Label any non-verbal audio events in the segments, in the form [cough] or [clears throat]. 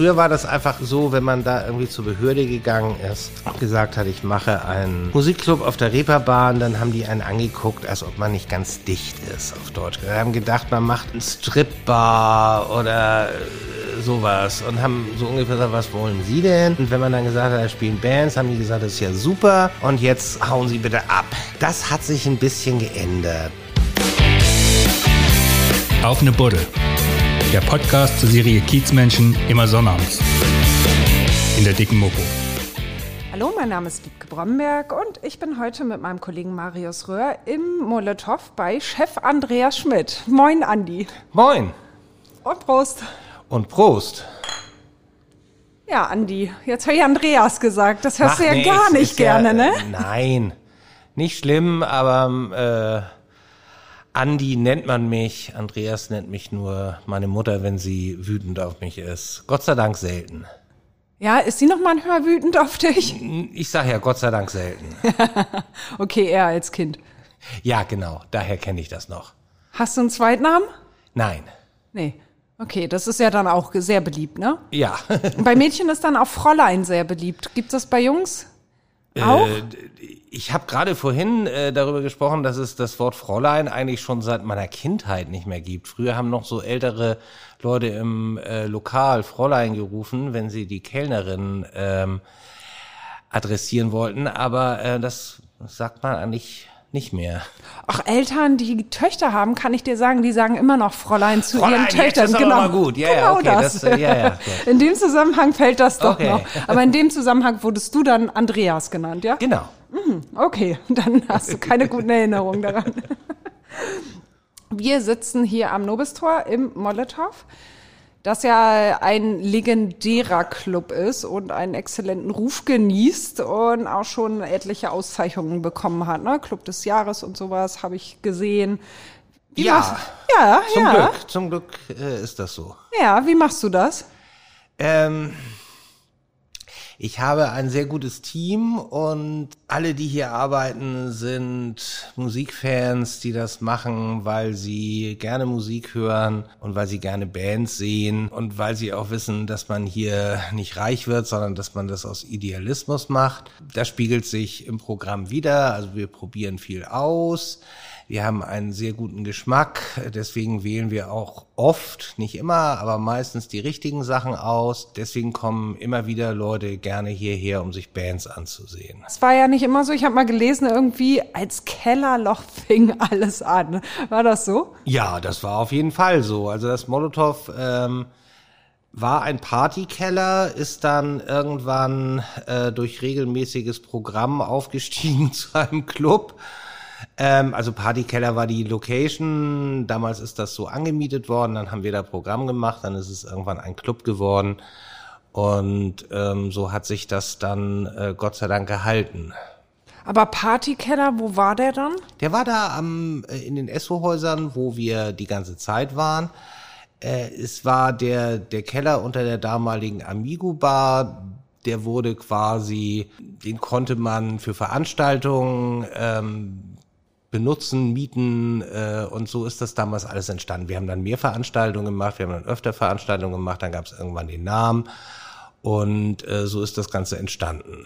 Früher war das einfach so, wenn man da irgendwie zur Behörde gegangen ist, gesagt hat, ich mache einen Musikclub auf der Reeperbahn, dann haben die einen angeguckt, als ob man nicht ganz dicht ist, auf Deutsch. Wir haben gedacht, man macht einen Stripbar oder äh, sowas und haben so ungefähr gesagt, was wollen Sie denn? Und wenn man dann gesagt hat, da spielen Bands, haben die gesagt, das ist ja super und jetzt hauen Sie bitte ab. Das hat sich ein bisschen geändert. Auf eine Buddel der Podcast zur Serie Kiezmenschen immer sonnabends. In der dicken Mopo. Hallo, mein Name ist Wiebke Bromberg und ich bin heute mit meinem Kollegen Marius Röhr im Molotow bei Chef Andreas Schmidt. Moin, Andi. Moin. Und Prost. Und Prost. Ja, Andi, jetzt habe ich Andreas gesagt. Das hörst Ach, du ja nee, gar nicht ist ja, gerne, ne? äh, Nein, nicht schlimm, aber äh, Andi nennt man mich, Andreas nennt mich nur meine Mutter, wenn sie wütend auf mich ist. Gott sei Dank selten. Ja, ist sie noch manchmal wütend auf dich? Ich sage ja Gott sei Dank selten. [laughs] Okay, er als Kind. Ja, genau, daher kenne ich das noch. Hast du einen Zweitnamen? Nein. Nee. Okay, das ist ja dann auch sehr beliebt, ne? Ja. Bei Mädchen ist dann auch Fräulein sehr beliebt. Gibt es bei Jungs? Auch? Äh, Ich habe gerade vorhin äh, darüber gesprochen, dass es das Wort Fräulein eigentlich schon seit meiner Kindheit nicht mehr gibt. Früher haben noch so ältere Leute im äh, Lokal Fräulein gerufen, wenn sie die Kellnerin ähm, adressieren wollten, aber äh, das sagt man eigentlich nicht mehr. Auch Eltern, die Töchter haben, kann ich dir sagen, die sagen immer noch Fräulein zu Fräulein, ihren jetzt Töchtern. ist aber genau, mal gut. Ja, genau okay, das. das, äh, ja, ja. [laughs] In dem Zusammenhang fällt das doch Okay. noch. Aber in dem Zusammenhang wurdest du dann Andreas genannt, ja? Genau. Okay, [laughs] dann hast du keine guten Erinnerungen daran. [laughs] Wir sitzen hier am Nobistor im Molotow, das ja ein legendärer Club ist und einen exzellenten Ruf genießt und auch schon etliche Auszeichnungen bekommen hat. Ne? Club des Jahres und sowas habe ich gesehen. Wie Ja. machst- ja, Zum ja. Glück, zum Glück äh, ist das so. Ja, wie machst du das? Ähm, ich habe ein sehr gutes Team und alle, die hier arbeiten, sind Musikfans, die das machen, weil sie gerne Musik hören und weil sie gerne Bands sehen und weil sie auch wissen, dass man hier nicht reich wird, sondern dass man das aus Idealismus macht. Das spiegelt sich im Programm wieder. Also wir probieren viel aus. Wir haben einen sehr guten Geschmack, deswegen wählen wir auch oft, nicht immer, aber meistens die richtigen Sachen aus. Deswegen kommen immer wieder Leute gerne hierher, um sich Bands anzusehen. Es war ja nicht immer so. Ich habe mal gelesen, irgendwie als Kellerloch [laughs] fing alles an. War das so? Ja, das war auf jeden Fall so. Also das Molotow ähm, war ein Partykeller, ist dann irgendwann äh, durch regelmäßiges Programm aufgestiegen [laughs] zu einem Club. Ähm, also Partykeller war die Location. Damals ist das so angemietet worden. Dann haben wir da Programm gemacht. Dann ist es irgendwann ein Club geworden. Und ähm, so hat sich das dann äh, Gott sei Dank gehalten. Aber Partykeller, wo war der dann? Der war da am, äh, in den Esso-Häusern, wo wir die ganze Zeit waren. Äh, es war der, der Keller unter der damaligen Amigo-Bar. Der wurde quasi, den konnte man für Veranstaltungen ähm, benutzen, mieten äh, und so ist das damals alles entstanden. Wir haben dann mehr Veranstaltungen gemacht, wir haben dann öfter Veranstaltungen gemacht, dann gab es irgendwann den Namen und äh, so ist das Ganze entstanden.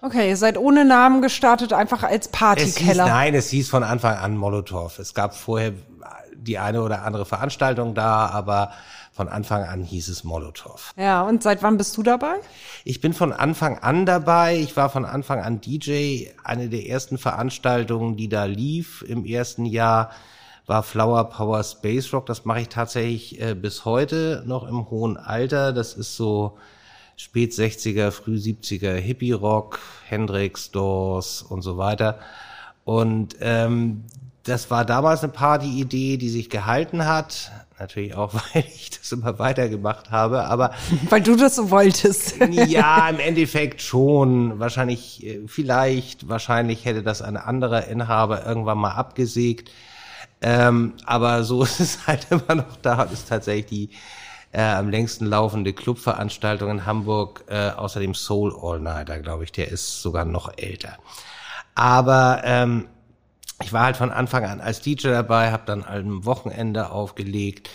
Okay, ihr seid ohne Namen gestartet, einfach als Es hieß, Partykeller. nein, es hieß von Anfang an Molotow. Es gab vorher die eine oder andere Veranstaltung da, aber von Anfang an hieß es Molotow. Ja, und seit wann bist du dabei? Ich bin von Anfang an dabei. Ich war von Anfang an DJ. Eine der ersten Veranstaltungen, die da lief im ersten Jahr, war Flower Power Space Rock. Das mache ich tatsächlich äh, bis heute noch im hohen Alter. Das ist so spät 60er, früh 70er Hippie Rock, Hendrix, Doors und so weiter. Und ähm, das war damals eine Partyidee, die sich gehalten hat. Natürlich auch, [laughs] weil ich das immer weitergemacht habe. Aber [laughs] Weil du das so wolltest. [laughs] ja, im Endeffekt schon. Wahrscheinlich, äh, vielleicht, wahrscheinlich hätte das ein anderer Inhaber irgendwann mal abgesägt. Ähm, aber so ist es halt immer noch da. Das ist tatsächlich die äh, am längsten laufende Clubveranstaltung in Hamburg. Äh, außerdem Soul All Nighter, glaube ich. Der ist sogar noch älter. Aber ähm, ich war halt von Anfang an als DJ dabei, habe dann am Wochenende aufgelegt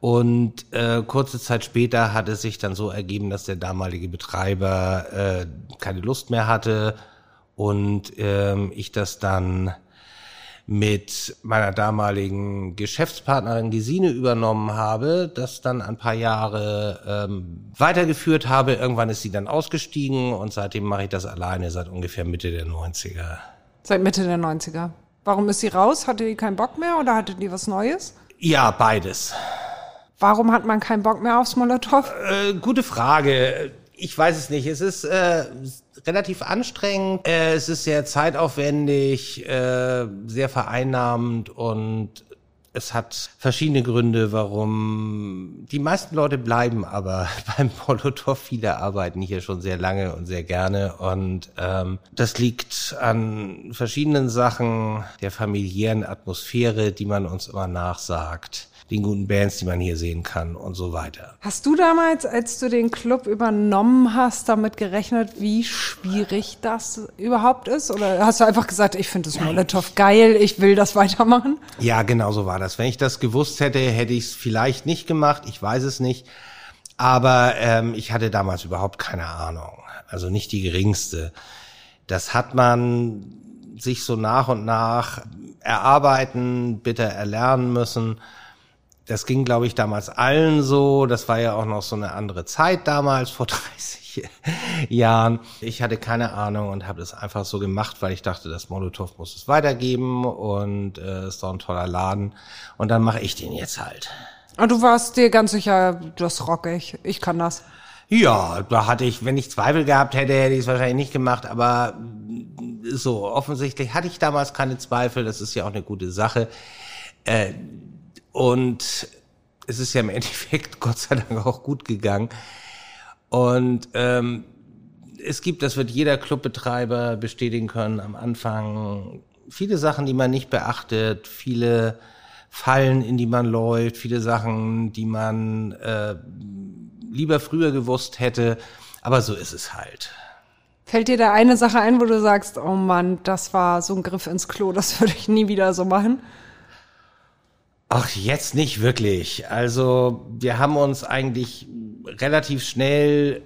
Und äh, kurze Zeit später hat es sich dann so ergeben, dass der damalige Betreiber äh, keine Lust mehr hatte und ähm, ich das dann mit meiner damaligen Geschäftspartnerin Gesine übernommen habe, das dann ein paar Jahre ähm, weitergeführt habe. Irgendwann ist sie dann ausgestiegen und seitdem mache ich das alleine seit ungefähr Mitte der 90er. Seit Mitte der 90er. Warum ist sie raus? Hatte die keinen Bock mehr oder hatte die was Neues? Ja, beides. Warum hat man keinen Bock mehr aufs Molotow? Äh, gute Frage. Ich weiß es nicht. Es ist äh, relativ anstrengend. Äh, es ist sehr zeitaufwendig, äh, sehr vereinnahmend und es hat verschiedene Gründe, warum die meisten Leute bleiben aber [laughs] beim Molotow. Viele arbeiten hier schon sehr lange und sehr gerne. Und ähm, das liegt an verschiedenen Sachen, der familiären Atmosphäre, die man uns immer nachsagt den guten Bands, die man hier sehen kann und so weiter. Hast du damals, als du den Club übernommen hast, damit gerechnet, wie schwierig das überhaupt ist? Oder hast du einfach gesagt, ich finde das Molotow geil, ich will das weitermachen? Ja, genau so war das. Wenn ich das gewusst hätte, hätte ich es vielleicht nicht gemacht. Ich weiß es nicht. Aber ähm, ich hatte damals überhaupt keine Ahnung. Also nicht die geringste. Das hat man sich so nach und nach erarbeiten, bitte erlernen müssen. Das ging, glaube ich, damals allen so. Das war ja auch noch so eine andere Zeit damals, vor [laughs] 30 [laughs] Jahren. Ich hatte keine Ahnung und habe das einfach so gemacht, weil ich dachte, das Molotow muss es weitergeben und äh, ist doch ein toller Laden. Und dann mache ich den jetzt halt. Und ah, du warst dir ganz sicher, das rock ich, ich kann das. Ja, da hatte ich, wenn ich Zweifel gehabt hätte, hätte ich es wahrscheinlich nicht gemacht, aber so, offensichtlich hatte ich damals keine Zweifel, das ist ja auch eine gute Sache. Äh, und es ist ja im [laughs] Endeffekt Gott sei Dank auch gut gegangen. Und ähm, es gibt, das wird jeder Clubbetreiber bestätigen können, am Anfang viele Sachen, die man nicht beachtet, viele Fallen, in die man läuft, viele Sachen, die man äh, lieber früher gewusst hätte. Aber so ist es halt. Fällt dir da eine Sache ein, wo du sagst, oh Mann, das war so ein Griff ins Klo, das [laughs] würde ich nie wieder so machen? Ach, jetzt nicht wirklich. Also wir haben uns eigentlich relativ schnell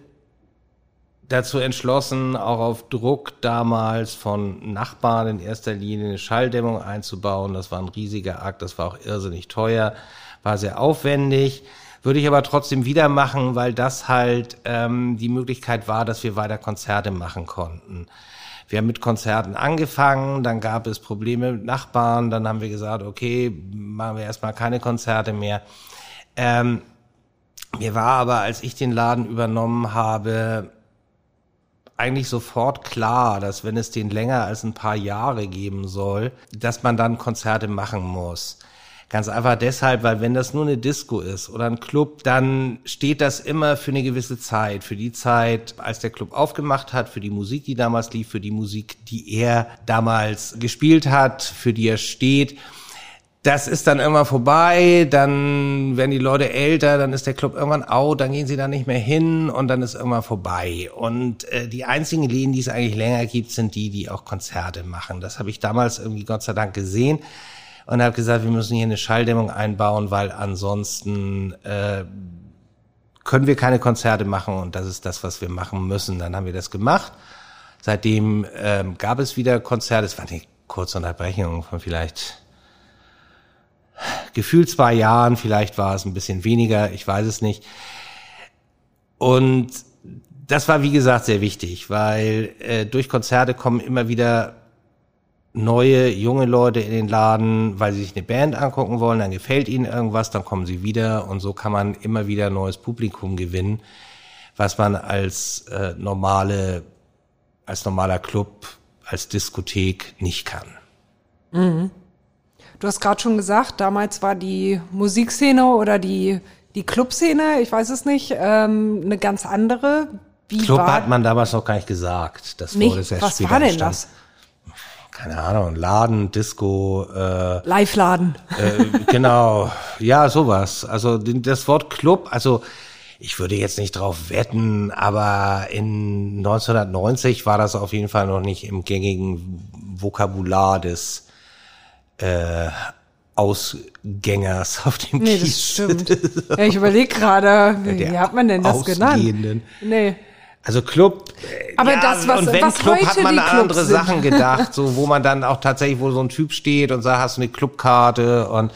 dazu entschlossen, auch auf Druck damals von Nachbarn in erster Linie eine Schalldämmung einzubauen. Das war ein riesiger Akt, das war auch irrsinnig teuer, war sehr aufwendig. Würde ich aber trotzdem wieder machen, weil das halt ähm, die Möglichkeit war, dass wir weiter Konzerte machen konnten. Wir haben mit Konzerten angefangen, dann gab es Probleme mit Nachbarn, dann haben wir gesagt, okay, machen wir erstmal keine Konzerte mehr. Ähm, mir war aber, als ich den Laden übernommen habe, eigentlich sofort klar, dass wenn es den länger als ein paar Jahre geben soll, dass man dann Konzerte machen muss. Ganz einfach deshalb, weil wenn das nur eine Disco ist oder ein Club, dann steht das immer für eine gewisse Zeit. Für die Zeit, als der Club aufgemacht hat, für die Musik, die damals lief, für die Musik, die er damals gespielt hat, für die er steht. Das ist dann irgendwann vorbei, dann werden die Leute älter, dann ist der Club irgendwann out, dann gehen sie da nicht mehr hin und dann ist irgendwann vorbei. Und äh, die einzigen Läden, die es eigentlich länger gibt, sind die, die auch Konzerte machen. Das habe ich damals irgendwie Gott sei Dank gesehen und habe gesagt, wir müssen hier eine Schalldämmung einbauen, weil ansonsten äh, können wir keine Konzerte machen und das ist das, was wir machen müssen. Dann haben wir das gemacht. Seitdem ähm, gab es wieder Konzerte. Es war eine kurze Unterbrechung von vielleicht gefühlt zwei Jahren, vielleicht war es ein bisschen weniger, ich weiß es nicht. Und das war, wie gesagt, sehr wichtig, weil äh, durch Konzerte kommen immer wieder neue, junge Leute in den Laden, weil sie sich eine Band angucken wollen, dann gefällt ihnen irgendwas, dann kommen sie wieder und so kann man immer wieder neues Publikum gewinnen, was man als äh, normale, als normaler Club, als Diskothek nicht kann. Mhm. Du hast gerade schon gesagt, damals war die Musikszene oder die, die Clubszene, ich weiß es nicht, ähm, eine ganz andere. Wie Club hat man damals noch gar nicht gesagt. Das nicht? wurde sehr Was war denn entstanden. das? keine Ahnung, Laden, Disco, äh, Live-Laden. Äh, genau, ja, sowas. Also das Wort Club, also ich würde jetzt nicht drauf wetten, aber in 1990 war das auf jeden Fall noch nicht im gängigen Vokabular des äh, Ausgängers auf dem Nee, Kiez. das stimmt. [laughs] ja, ich überlege gerade, wie, hat man denn das genannt? Nee. Also Club. Aber das, was- und wenn was Club heute hat man an andere sind. Sachen gedacht, so wo man dann auch tatsächlich, wo so ein Typ steht und sagt, hast du eine Clubkarte und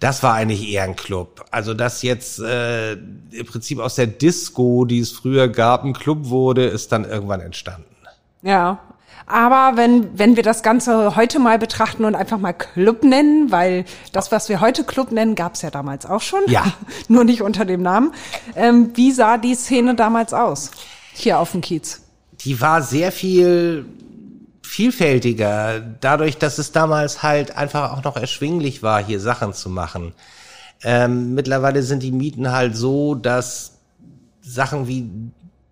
das war eigentlich eher ein Club. Also dass jetzt äh, im Prinzip aus der Disco, die es früher gab, ein Club wurde, ist dann irgendwann entstanden. Ja. Aber wenn, wenn wir das Ganze heute mal betrachten und einfach mal Club nennen, weil das, was wir heute Club nennen, gab es ja damals auch schon. Ja. [laughs] Nur nicht unter dem Namen. Ähm, wie sah die Szene damals aus? Hier auf dem Kiez. die war sehr viel vielfältiger, dadurch, dass es damals halt einfach auch noch erschwinglich war, hier Sachen zu machen. Ähm, mittlerweile sind die Mieten halt so, dass Sachen wie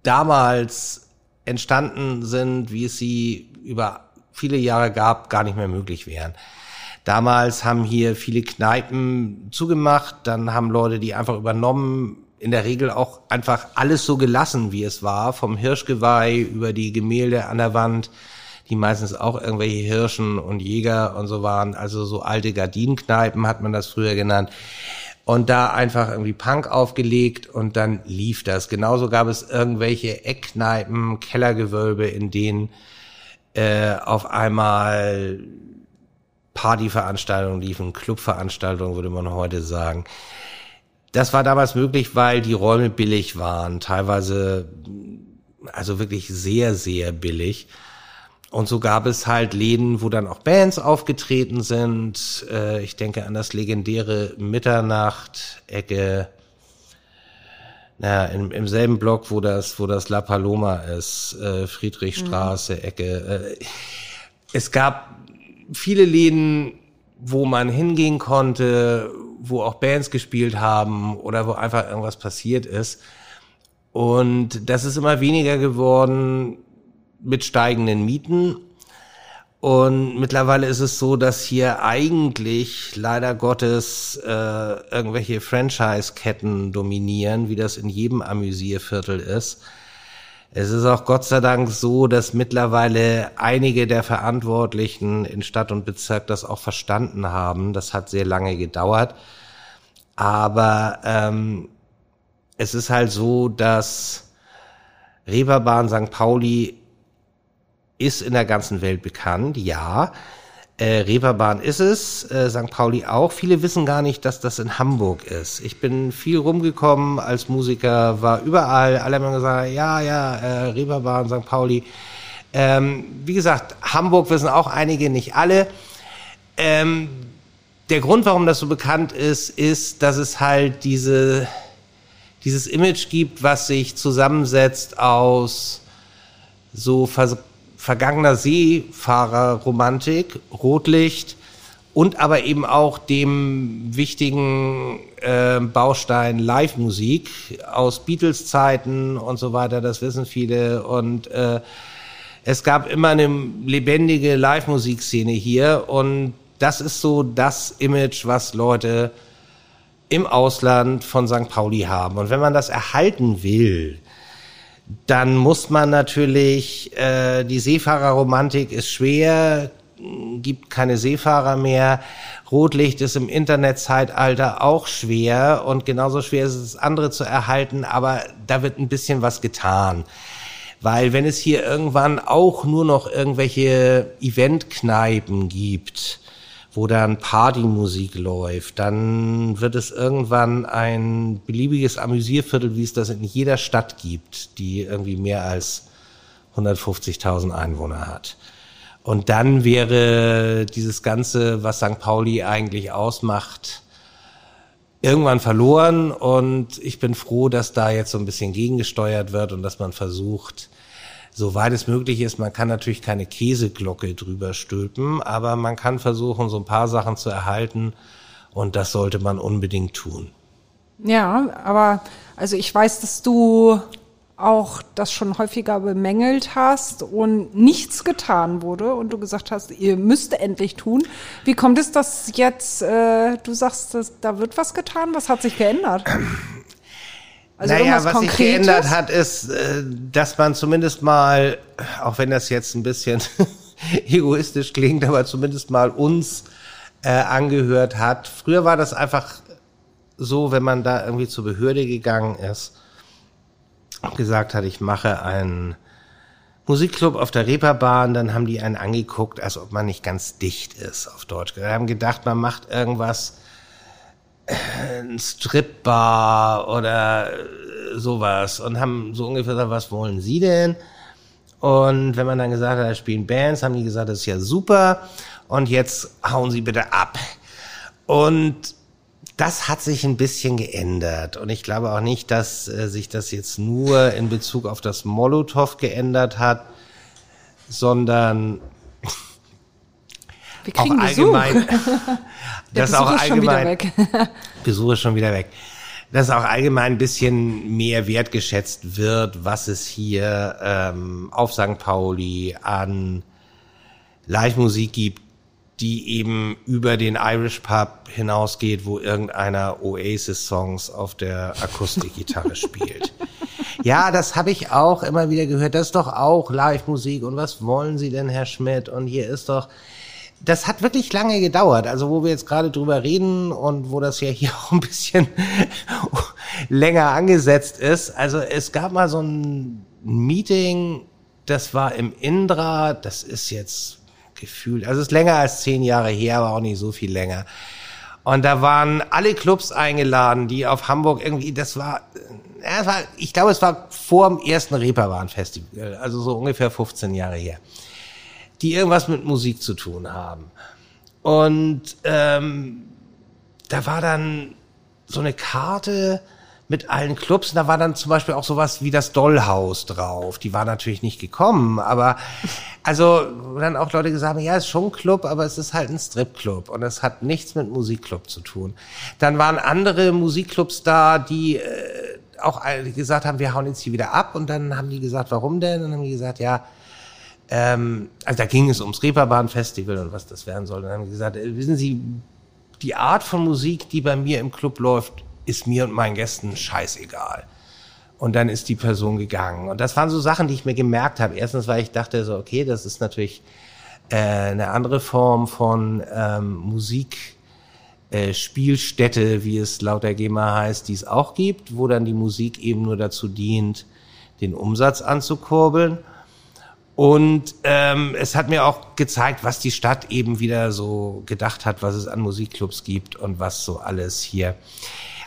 damals entstanden sind, wie es sie über viele Jahre gab, gar nicht mehr möglich wären. Damals haben hier viele Kneipen zugemacht, dann haben Leute die einfach übernommen, in der Regel auch einfach alles so gelassen, wie es war, vom Hirschgeweih über die Gemälde an der Wand, die meistens auch irgendwelche Hirschen und Jäger und so waren, also so alte Gardinenkneipen hat man das früher genannt. Und da einfach irgendwie Punk aufgelegt und dann lief das. Genauso gab es irgendwelche Eckkneipen, Kellergewölbe, in denen äh, auf einmal Partyveranstaltungen liefen, Clubveranstaltungen würde man heute sagen. Das war damals möglich, weil die Räume billig waren, teilweise also wirklich sehr, sehr billig. Und so gab es halt Läden, wo dann auch Bands aufgetreten sind. Äh, ich denke an das legendäre Mitternacht-Ecke, na, im, im selben Block, wo das, wo das La Paloma ist, äh, Friedrichstraße, Ecke. Äh, es gab viele Läden, wo man hingehen konnte, wo auch Bands gespielt haben oder wo einfach irgendwas passiert ist. Und das ist immer weniger geworden mit steigenden Mieten. Und mittlerweile ist es so, dass hier eigentlich leider Gottes äh, irgendwelche Franchise-Ketten dominieren, wie das in jedem Amüsierviertel ist. Es ist auch Gott sei Dank so, dass mittlerweile einige der Verantwortlichen in Stadt und Bezirk das auch verstanden haben. Das hat sehr lange gedauert. Aber ähm, es ist halt so, dass Reeperbahn St. Pauli ist in der ganzen Welt bekannt, ja. Äh, Reeperbahn ist es, äh, St. Pauli auch. Viele wissen gar nicht, dass das in Hamburg ist. Ich bin viel rumgekommen als Musiker, war überall. Alle haben gesagt, ja, ja, äh, Reeperbahn, St. Pauli. Ähm, wie gesagt, Hamburg wissen auch einige, nicht alle. Ähm, der Grund, warum das so bekannt ist, ist, dass es halt diese, dieses Image gibt, was sich zusammensetzt aus so vers vergangener Seefahrerromantik, Rotlicht und aber eben auch dem wichtigen äh, Baustein Live-Musik aus Beatles-Zeiten und so weiter, das wissen viele. Und äh, es gab immer eine lebendige Live-Musikszene hier und das ist so das Image, was Leute im Ausland von St. Pauli haben. Und wenn man das erhalten will, dann muss man natürlich, äh, die Seefahrerromantik ist schwer, gibt keine Seefahrer mehr. Rotlicht ist im Internetzeitalter auch schwer und genauso schwer ist es, andere zu erhalten, aber da wird ein bisschen was getan. Weil wenn es hier irgendwann auch nur noch irgendwelche Eventkneipen gibt, wo dann Partymusik läuft, dann wird es irgendwann ein beliebiges Amüsierviertel, wie es das in jeder Stadt gibt, die irgendwie mehr als 150.000 Einwohner hat. Und dann wäre dieses Ganze, was St. Pauli eigentlich ausmacht, irgendwann verloren. Und ich bin froh, dass da jetzt so ein bisschen gegengesteuert wird und dass man versucht, soweit es möglich ist, man kann natürlich keine Käseglocke drüber stülpen, aber man kann versuchen, so ein paar Sachen zu erhalten und das sollte man unbedingt tun. Ja, aber also ich weiß, dass du auch das schon häufiger bemängelt hast und nichts getan wurde und du gesagt hast, ihr müsst endlich tun. Wie kommt es, dass jetzt äh, du sagst, dass, da wird was getan? Was hat sich geändert? [clears throat] Also naja, was Konkretes? sich geändert hat, ist, äh, dass man zumindest mal, auch wenn das jetzt ein bisschen [laughs] egoistisch klingt, aber zumindest mal uns äh, angehört hat. Früher war das einfach so, wenn man da irgendwie zur Behörde gegangen ist und gesagt hat, ich mache einen Musikclub auf der Reeperbahn, dann haben die einen angeguckt, als ob man nicht ganz dicht ist, auf Deutsch. Wir haben gedacht, man macht irgendwas, ein Stripbar oder sowas und haben so ungefähr gesagt, was wollen Sie denn? Und wenn man dann gesagt hat, da spielen Bands, haben die gesagt, das ist ja super und jetzt hauen Sie bitte ab. Und das hat sich ein bisschen geändert. Und ich glaube auch nicht, dass äh, sich das jetzt nur in Bezug auf das Molotow geändert hat, sondern Wir kriegen auch Besuch. allgemein. Der [laughs] das Besuch auch ist schon wieder allgemein, weg. [laughs] Besuch ist schon wieder weg. Dass auch allgemein ein bisschen mehr wertgeschätzt wird, was es hier ähm, auf St. Pauli an Live-Musik gibt, die eben über den Irish Pub hinausgeht, wo irgendeiner Oasis-Songs auf der Akustikgitarre [laughs] spielt. Ja, das habe ich auch immer wieder gehört. Das ist doch auch Live-Musik. Und was wollen Sie denn, Herr Schmidt? Und hier ist doch, das hat wirklich lange gedauert. Also wo wir jetzt gerade drüber reden und wo das ja hier [laughs] auch ein bisschen länger angesetzt ist. Also es gab mal so ein Meeting, das war im Indra, das ist jetzt gefühlt, also es ist länger als zehn Jahre her, aber auch nicht so viel länger. Und da waren alle Clubs eingeladen, die auf Hamburg irgendwie, das war, ja, es war ich glaube, es war vor dem ersten Reeperbahn-Festival, also so ungefähr 15 Jahre her, die irgendwas mit Musik zu tun haben. Und ähm, da war dann so eine Karte mit allen Clubs. Und da war dann zum Beispiel auch sowas wie das Dollhaus drauf. Die war natürlich nicht gekommen, aber also dann auch Leute gesagt haben, ja, ist schon ein Club, aber es ist halt ein Stripclub und es hat nichts mit Musikclub zu tun. Dann waren andere Musikclubs da, die äh, auch gesagt haben, wir hauen jetzt hier wieder ab. Und dann haben die gesagt, warum denn? Und dann haben die gesagt, ja, ähm, also da ging es ums Reeperbahn-Festival und was das werden soll. Und dann haben gesagt, äh, wissen Sie, die Art von Musik, die bei mir im Club läuft, ist mir und meinen Gästen scheißegal. Und dann ist die Person gegangen. Und das waren so Sachen, die ich mir gemerkt habe. Erstens, weil ich dachte so, okay, das ist natürlich äh, eine andere Form von ähm, Musik. Äh, Spielstätte, wie es laut der GEMA heißt, die es auch gibt, wo dann die Musik eben nur dazu dient, den Umsatz anzukurbeln. Und ähm, es hat mir auch gezeigt, was die Stadt eben wieder so gedacht hat, was es an Musikclubs gibt und was so alles hier.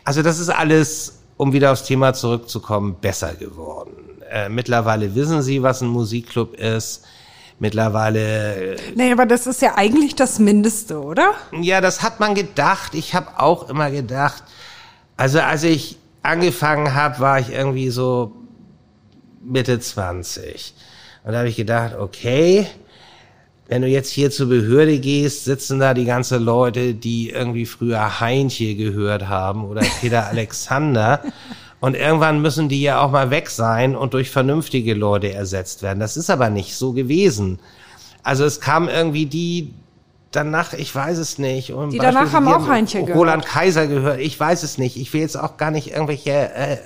Also das ist alles, um wieder aufs Thema zurückzukommen, besser geworden. Äh, mittlerweile wissen Sie, was ein Musikclub ist. Mittlerweile. Äh, Nee, aber das ist ja eigentlich das Mindeste, oder? Ja, das hat man gedacht. Ich habe auch immer gedacht. Also als ich angefangen habe, war ich irgendwie so Mitte 20. Und da habe ich gedacht, okay, wenn du jetzt hier zur Behörde gehst, sitzen da die ganzen Leute, die irgendwie früher Heintje gehört haben oder Peter [laughs] Alexander. Und irgendwann müssen die ja auch mal weg sein und durch vernünftige Leute ersetzt werden. Das ist aber nicht so gewesen. Also es kam irgendwie die danach, ich weiß es nicht. Und Die danach haben auch Heintje gehört. Roland Kaiser gehört, ich weiß es nicht. Ich will jetzt auch gar nicht irgendwelche äh,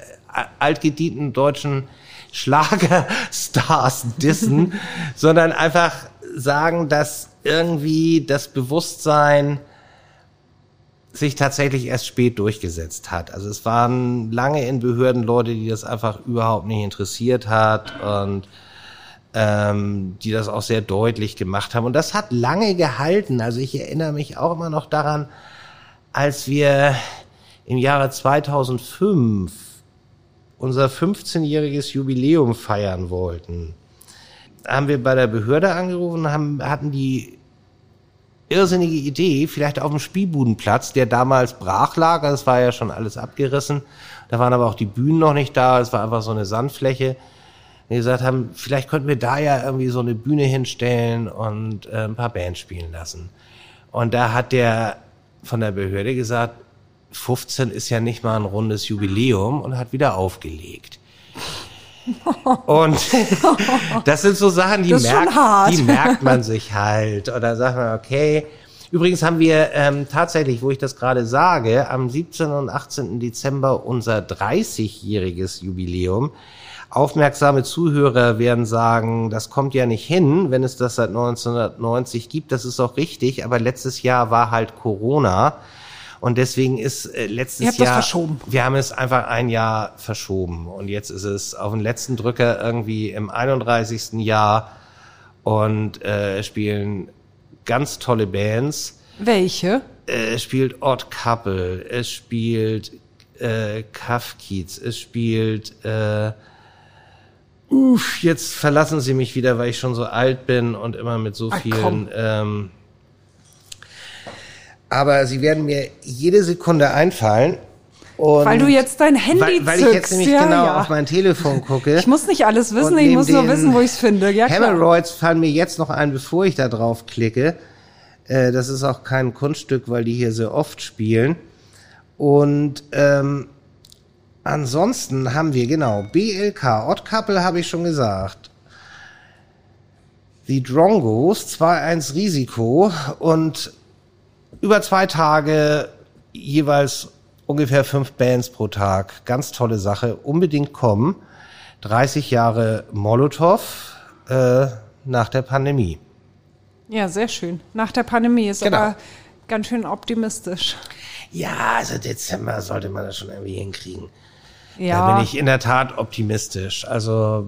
altgedienten deutschen Schlagerstars dissen, [laughs] sondern einfach sagen, dass irgendwie das Bewusstsein sich tatsächlich erst spät durchgesetzt hat. Also es waren lange in Behörden Leute, die das einfach überhaupt nicht interessiert hat und ähm, die das auch sehr deutlich gemacht haben. Und das hat lange gehalten. Also ich erinnere mich auch immer noch daran, als wir im Jahre 2005 unser 15-jähriges Jubiläum feiern wollten, haben wir bei der Behörde angerufen und haben, hatten die irrsinnige Idee, vielleicht auf dem Spielbudenplatz, der damals brach lag, das war ja schon alles abgerissen, da waren aber auch die Bühnen noch nicht da, es war einfach so eine Sandfläche, die gesagt haben, vielleicht könnten wir da ja irgendwie so eine Bühne hinstellen und äh, ein paar Bands spielen lassen. Und da hat der von der Behörde gesagt, 15 ist ja nicht mal ein rundes Jubiläum und hat wieder aufgelegt. [laughs] Und [laughs] das sind so Sachen, die merkt, die merkt man sich halt. Oder sagt man, okay, Übrigens haben wir ähm, tatsächlich, wo ich das gerade sage, am 17. und 18. Dezember unser 30-jähriges Jubiläum. Aufmerksame Zuhörer werden sagen, das kommt ja nicht hin, wenn es das seit 1990 gibt. Das ist auch richtig, aber letztes Jahr war halt Corona. Und deswegen ist äh, letztes Ihr habt Jahr. das verschoben. Wir haben es einfach ein Jahr verschoben. Und jetzt ist es auf den letzten Drücker irgendwie im 31. Jahr und äh, spielen ganz tolle Bands. Welche? Äh, Es spielt Odd Couple, es spielt äh, Kafkiez, es spielt äh, Uff, jetzt verlassen sie mich wieder, weil ich schon so alt bin und immer mit so Ach, vielen. komm. Ähm, aber sie werden mir jede Sekunde einfallen. Und Weil du jetzt dein Handy weil, weil ich zückst. jetzt nämlich ja, genau ja. auf mein Telefon gucke. Ich muss nicht alles wissen, ich muss nur wissen, wo ich es finde. Ja, klar. Hemorrhoids fallen mir jetzt noch ein, bevor ich da drauf klicke. Äh, das ist auch kein Kunststück, weil die hier sehr oft spielen. Und ähm, ansonsten haben wir genau BLK, Odd Couple habe ich schon gesagt. Die Drongos, 2-1 Risiko und über zwei Tage jeweils ungefähr fünf Bands pro Tag. Ganz tolle Sache. Unbedingt kommen. 30 Jahre Molotow äh, nach der Pandemie. Ja, sehr schön. Nach der Pandemie ist Genau. aber ganz schön optimistisch. Ja, also Dezember sollte man das schon irgendwie hinkriegen. Da Ja, bin ich in der Tat optimistisch. Also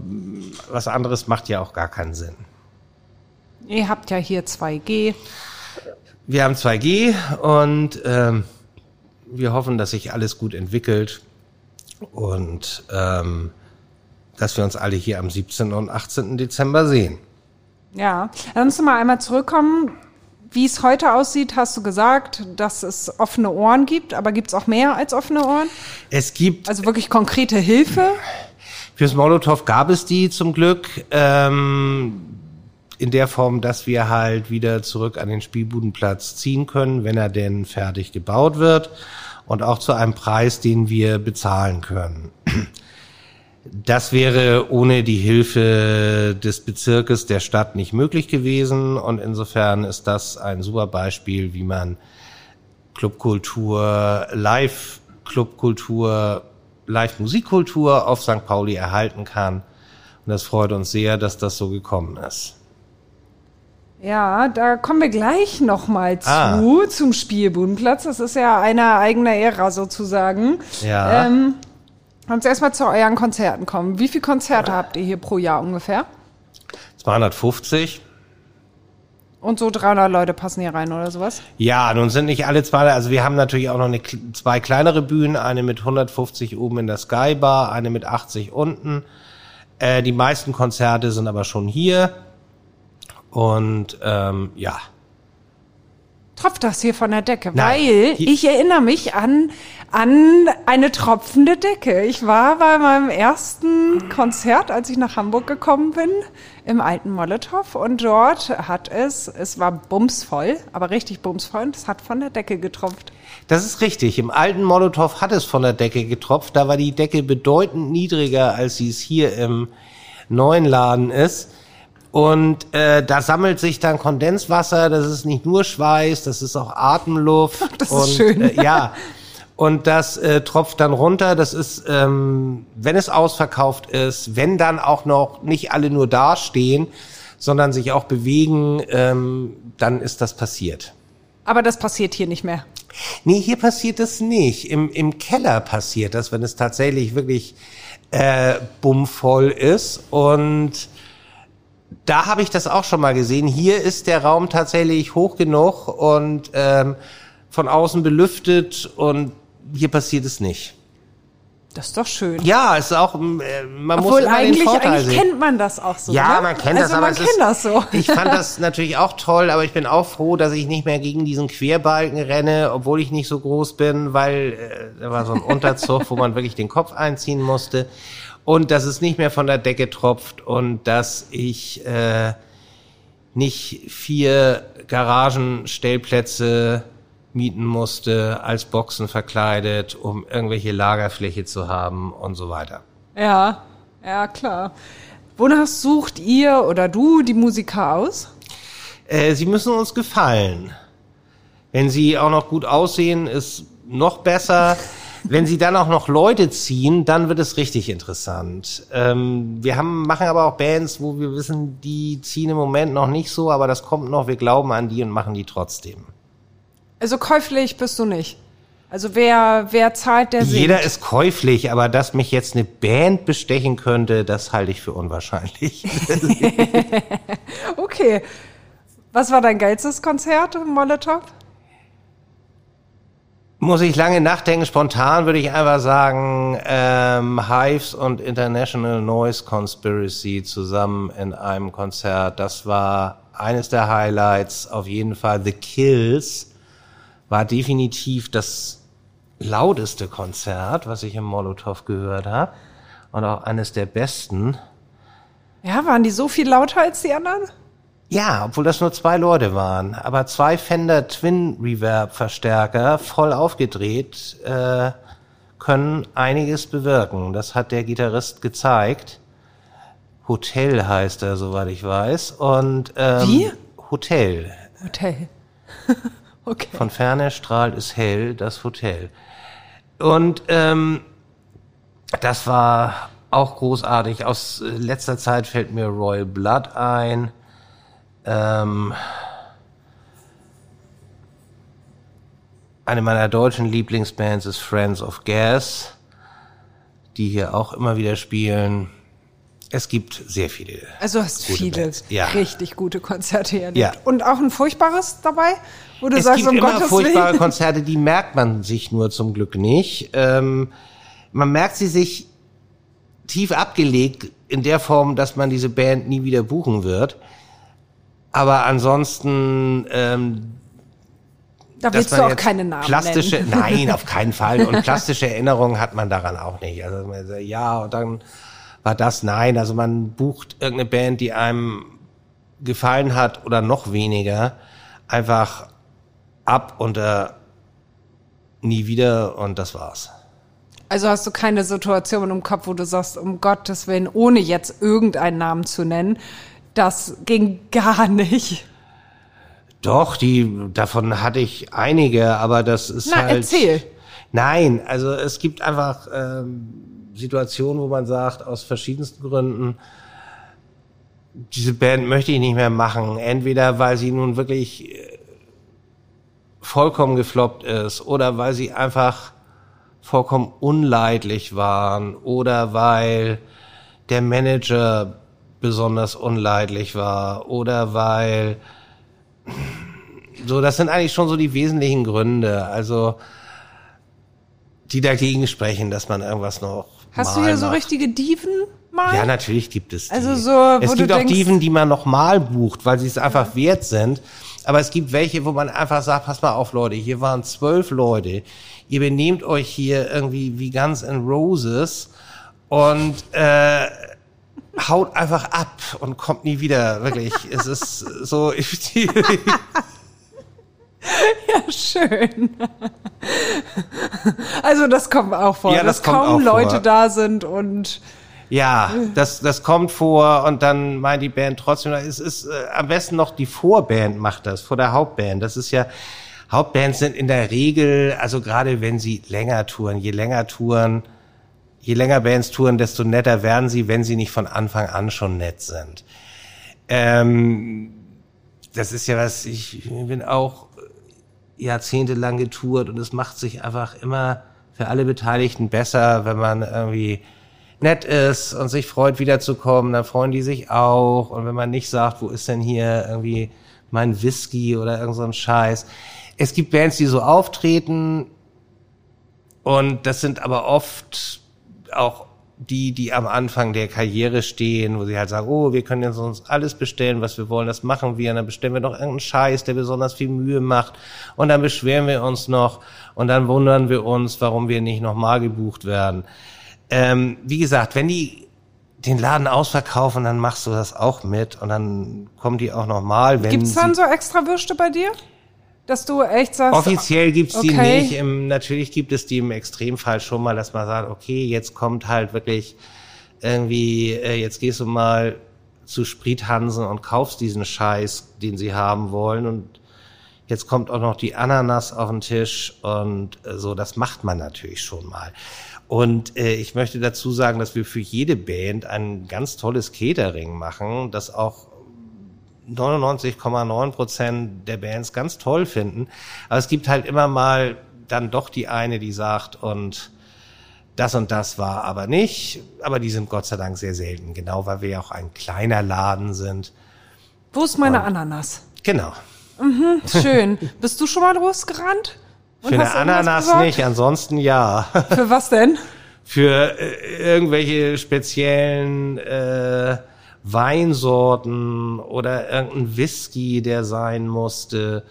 was anderes macht ja auch gar keinen Sinn. ihr habt ja hier 2G. Wir haben 2G und ähm, wir hoffen, dass sich alles gut entwickelt und ähm, dass wir uns alle hier am 17. und 18. Dezember sehen. Ja, lass uns mal einmal zurückkommen. Wie es heute aussieht, hast du gesagt, dass es offene Ohren gibt, aber gibt es auch mehr als offene Ohren? Es gibt Also wirklich konkrete Hilfe? Fürs Molotow gab es die zum Glück ähm, in der Form, dass wir halt wieder zurück an den Spielbudenplatz ziehen können, wenn er denn fertig gebaut wird und auch zu einem Preis, den wir bezahlen können. Das wäre ohne die Hilfe des Bezirkes der Stadt nicht möglich gewesen und insofern ist das ein super Beispiel, wie man Clubkultur, Live-Clubkultur, Live-Musikkultur auf St. Pauli erhalten kann. Und das freut uns sehr, dass das so gekommen ist. Ja, da kommen wir gleich nochmal zu, Ah. zum Spielbudenplatz. Das ist ja eine eigene Ära sozusagen. Ja. Ähm, uns erstmal zu euren Konzerten kommen. Wie viele Konzerte habt ihr hier pro Jahr ungefähr? 250. Und so 300 Leute passen hier rein oder sowas? Ja, nun sind nicht alle zwei, also wir haben natürlich auch noch eine, zwei kleinere Bühnen, eine mit 150 oben in der Skybar, eine mit 80 unten. Äh, die meisten Konzerte sind aber schon hier. Und ähm, ja, Tropft das hier von der Decke? Nein. Weil ich erinnere mich an, an eine tropfende Decke. Ich war bei meinem ersten Konzert, als ich nach Hamburg gekommen bin, im alten Molotow. Und dort hat es, es war bumsvoll, aber richtig bumsvoll, und es hat von der Decke getropft. das ist richtig. Im alten Molotow hat es von der Decke getropft. Da war die Decke bedeutend niedriger, als sie es hier im neuen Laden ist. Und äh, da sammelt sich dann Kondenswasser. Das ist nicht nur Schweiß, das ist auch Atemluft. [laughs] Das ist und, schön. Äh, ja. Und das äh, tropft dann runter. Das ist, ähm, wenn es ausverkauft ist, wenn dann auch noch nicht alle nur dastehen, sondern sich auch bewegen, ähm, dann ist das passiert. Aber das passiert hier nicht mehr. Nee, hier passiert das nicht. Im, im Keller passiert das, wenn es tatsächlich wirklich äh, bummvoll ist. Und da habe ich das auch schon mal gesehen. Hier ist der Raum tatsächlich hoch genug und ähm, von außen belüftet und hier passiert es nicht. Das ist doch schön. Ja, es ist auch, äh, man muss Obwohl immer den eigentlich, Vorteil eigentlich sehen. kennt man das auch so. Ja, ne? man kennt also das, aber man kennt ist, das so. [laughs] Ich fand das [laughs] natürlich auch toll, aber ich bin auch froh, dass ich nicht mehr gegen diesen Querbalken renne, obwohl ich nicht so groß bin, weil äh, da war so ein Unterzug, wo man wirklich den Kopf einziehen musste. Und dass es nicht mehr von der Decke tropft und dass ich äh, nicht vier Garagenstellplätze mieten musste, als Boxen verkleidet, um irgendwelche Lagerfläche zu haben und so weiter. Ja, ja, klar. Wonach sucht ihr oder du die Musiker aus? Äh, sie müssen uns gefallen. Wenn sie auch noch gut aussehen, ist noch besser. [laughs] Wenn sie dann auch noch Leute ziehen, dann wird es richtig interessant. Ähm, wir haben, machen aber auch Bands, wo wir wissen, die ziehen im Moment noch nicht so, aber das kommt noch, wir glauben an die und machen die trotzdem. Also käuflich bist du nicht. Also wer, wer zahlt, der singt. Jeder ist käuflich, aber dass mich jetzt eine Band bestechen könnte, das halte ich für unwahrscheinlich. [laughs] okay. Was war dein geilstes Konzert im Molotow? Muss ich lange nachdenken. Spontan würde ich einfach sagen, ähm, Hives und International Noise Conspiracy zusammen in einem Konzert. Das war eines der Highlights. Auf jeden Fall The Kills war definitiv das lauteste Konzert, was ich im Molotow gehört habe. Und auch eines der besten. Ja, waren die so viel lauter als die anderen? Ja, obwohl das nur zwei Leute waren. Aber zwei Fender Twin Reverb Verstärker voll aufgedreht äh, können einiges bewirken. Das hat der Gitarrist gezeigt. Hotel heißt er, soweit ich weiß. Und ähm, Wie? Hotel. Hotel. [laughs] okay. Von ferne strahlt es hell, das Hotel. Und ähm, das war auch großartig. Aus äh, letzter Zeit fällt mir Royal Blood ein. Ähm, eine meiner deutschen Lieblingsbands ist Friends of Gas, die hier auch immer wieder spielen. Es gibt sehr viele. Also hast gute viele. Ja. richtig gute Konzerte erlebt. Ja. Und auch ein furchtbares dabei, wo du es sagst, gibt um immer Gottes furchtbare Willen. Konzerte, die merkt man sich nur zum Glück nicht. Ähm, man merkt sie sich tief abgelegt in der Form, dass man diese Band nie wieder buchen wird. Aber ansonsten, ähm, Da willst du auch keine Namen plastische, nennen. nein, auf [laughs] keinen Fall. Und plastische Erinnerungen hat man daran auch nicht. Also man sagt, ja, und dann war das nein. Also man bucht irgendeine Band, die einem gefallen hat oder noch weniger, einfach ab und äh, nie wieder und das war's. Also hast du keine Situation im Kopf, wo du sagst, um Gottes Willen, ohne jetzt irgendeinen Namen zu nennen, das ging gar nicht. Doch, die davon hatte ich einige, aber das ist Na, halt. erzähl. Nein, also es gibt einfach ähm, Situationen, wo man sagt, aus verschiedensten Gründen, diese Band möchte ich nicht mehr machen. Entweder weil sie nun wirklich äh, vollkommen gefloppt ist oder weil sie einfach vollkommen unleidlich waren oder weil der Manager besonders unleidlich war oder weil so, das sind eigentlich schon so die wesentlichen Gründe, also die dagegen sprechen, dass man irgendwas noch Hast mal du hier so macht. richtige Diven mal? Ja, natürlich gibt es die. Also so, wo es gibt auch Diven, die man nochmal bucht, weil sie es einfach wert sind. Aber es gibt welche, wo man einfach sagt, pass mal auf, Leute, hier waren zwölf Leute. Ihr benehmt euch hier irgendwie wie Guns N' Roses und äh, haut einfach ab und kommt nie wieder. Wirklich, es ist so. [laughs] Ich, Ja, schön. Also das kommt auch vor, Ja, das dass kommt kaum Leute vor. da sind und Ja, das, das kommt vor und dann meint die Band trotzdem, es ist äh, am besten noch die Vorband macht das, vor der Hauptband. Das ist ja, Hauptbands sind in der Regel, also gerade wenn sie länger touren, je länger touren, je länger Bands touren, desto netter werden sie, wenn sie nicht von Anfang an schon nett sind. Ähm, das ist ja was, ich bin auch jahrzehntelang getourt und es macht sich einfach immer für alle Beteiligten besser, wenn man irgendwie nett ist und sich freut, wiederzukommen, dann freuen die sich auch. Und wenn man nicht sagt, wo ist denn hier irgendwie mein Whisky oder irgend so ein Scheiß. Es gibt Bands, die so auftreten und das sind aber oft auch die, die am Anfang der Karriere stehen, wo sie halt sagen, oh, wir können jetzt uns alles bestellen, was wir wollen, das machen wir, und dann bestellen wir noch irgendeinen Scheiß, der besonders viel Mühe macht, und dann beschweren wir uns noch, und dann wundern wir uns, warum wir nicht nochmal gebucht werden. Ähm, wie gesagt, wenn die den Laden ausverkaufen, dann machst du das auch mit, und dann kommen die auch nochmal, wenn gibt's dann so extra Würste bei dir? Dass du echt sagst, Offiziell gibt's die okay. nicht. Im, natürlich gibt es die im Extremfall schon mal, dass man sagt, okay, jetzt kommt halt wirklich irgendwie, äh, jetzt gehst du mal zu Sprithansen und kaufst diesen Scheiß, den sie haben wollen. Und Jetzt kommt auch noch die Ananas auf den Tisch und äh, so, das macht man natürlich schon mal. Und äh, ich möchte dazu sagen, dass wir für jede Band ein ganz tolles Catering machen, das auch 99,9 Prozent der Bands ganz toll finden. Aber es gibt halt immer mal dann doch die eine, die sagt und das und das war aber nicht. Aber die sind Gott sei Dank sehr selten, genau weil wir ja auch ein kleiner Laden sind. Wo ist meine Ananas? Genau. Mhm, schön. Bist du schon mal losgerannt? Und Für eine Ananas nicht, ansonsten ja. Für was denn? Für äh, irgendwelche speziellen äh, Weinsorten oder irgendein Whisky, der sein musste.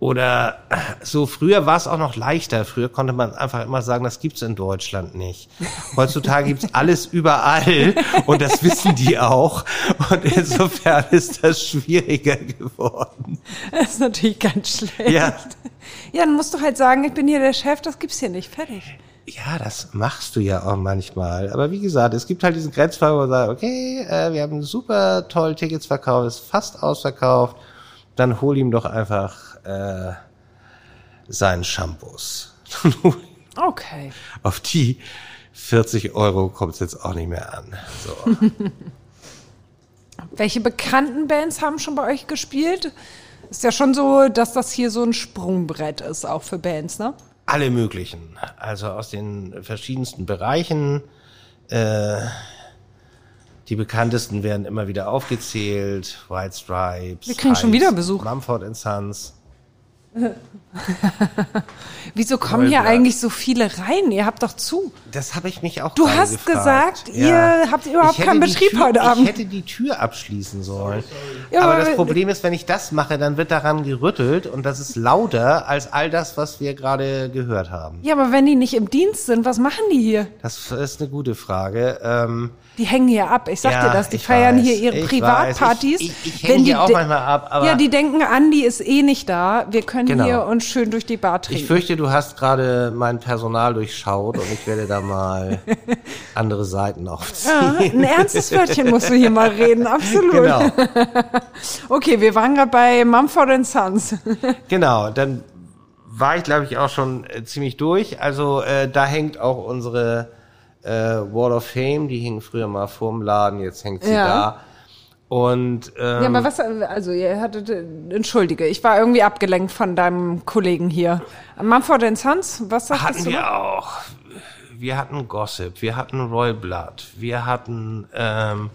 Oder so früher war es auch noch leichter. Früher konnte man einfach immer sagen, das gibt's in Deutschland nicht. Heutzutage gibt's alles überall und das wissen die auch. Und insofern ist das schwieriger geworden. Das ist natürlich ganz schlecht. Ja. Ja, dann musst du halt sagen, ich bin hier der Chef, das gibt's hier nicht. Fertig. Ja, das machst du ja auch manchmal. Aber wie gesagt, es gibt halt diesen Grenzfall, wo man sagt, okay, äh, wir haben super toll Tickets verkauft, ist fast ausverkauft. Dann hol ihm doch einfach äh, seinen Shampoos. [laughs] Okay. Auf die 40 Euro kommt es jetzt auch nicht mehr an. So. [laughs] Welche bekannten Bands haben schon bei euch gespielt? Ist ja schon so, dass das hier so ein Sprungbrett ist, auch für Bands, ne? Alle möglichen. Also aus den verschiedensten Bereichen. Äh, die bekanntesten werden immer wieder aufgezählt. White Stripes. Wir kriegen schon Hives, wieder Besuch. Mumford Sons. [laughs] Wieso kommen hier Vollblatt. eigentlich so viele rein? Ihr habt doch zu. Das habe ich mich auch Du hast gefragt. gesagt, ihr habt überhaupt keinen Betrieb Tür, heute Abend. Ich hätte die Tür abschließen sollen. Ja, aber aber- das Problem ist, wenn ich das mache, dann wird daran gerüttelt und das ist lauter als all das, was wir gerade gehört haben. Ja, aber wenn die nicht im Dienst sind, was machen die hier? Das ist eine gute Frage. Ähm, Die hängen hier ab. Ich sag Ja, dir das. Die feiern weiß, hier ihre Privatpartys. Ich- ich- ich häng Wenn die hier auch manchmal ab, aber- ja, die denken, Andi ist eh nicht da. Wir können Genau. hier uns schön durch die Bar ich trinken. fürchte, du hast gerade mein Personal durchschaut und ich werde da mal [laughs] andere Seiten aufziehen. ja, ein ernstes Wörtchen musst du hier mal reden, absolut. Genau. [laughs] Okay, wir waren gerade bei Mumford Sons. [laughs] Genau, dann war ich, glaube ich, auch schon äh, ziemlich durch. Also äh, da hängt auch unsere äh, Wall of Fame, die hing früher mal vorm Laden, jetzt hängt sie Ja. da. Und ähm, Ja, aber was, also ihr hattet, äh, entschuldige, ich war irgendwie abgelenkt von deinem Kollegen hier. Mumford Sons, was sagst hatten du? wir auch. Wir hatten Gossip, wir hatten Royal Blood, wir hatten ähm,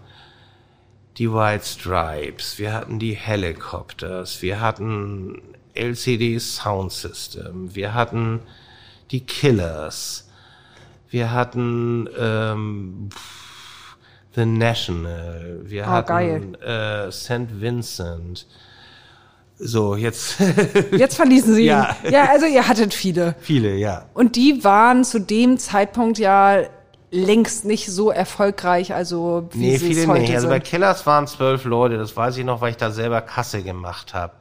die White Stripes, wir hatten die Helicopters, wir hatten LCD Sound System, wir hatten die Killers, wir hatten ähm, pff, The National, wir Oh, hatten äh, St. Vincent. So, jetzt [laughs] Jetzt verließen sie Ja. ihn. Ja, also ihr hattet viele. viele, ja. Und die waren zu dem Zeitpunkt ja längst nicht so erfolgreich, also wie Nee, sie es viele heute nicht. Also bei. Killers waren zwölf Leute, das weiß ich noch, weil ich da selber Kasse gemacht habe.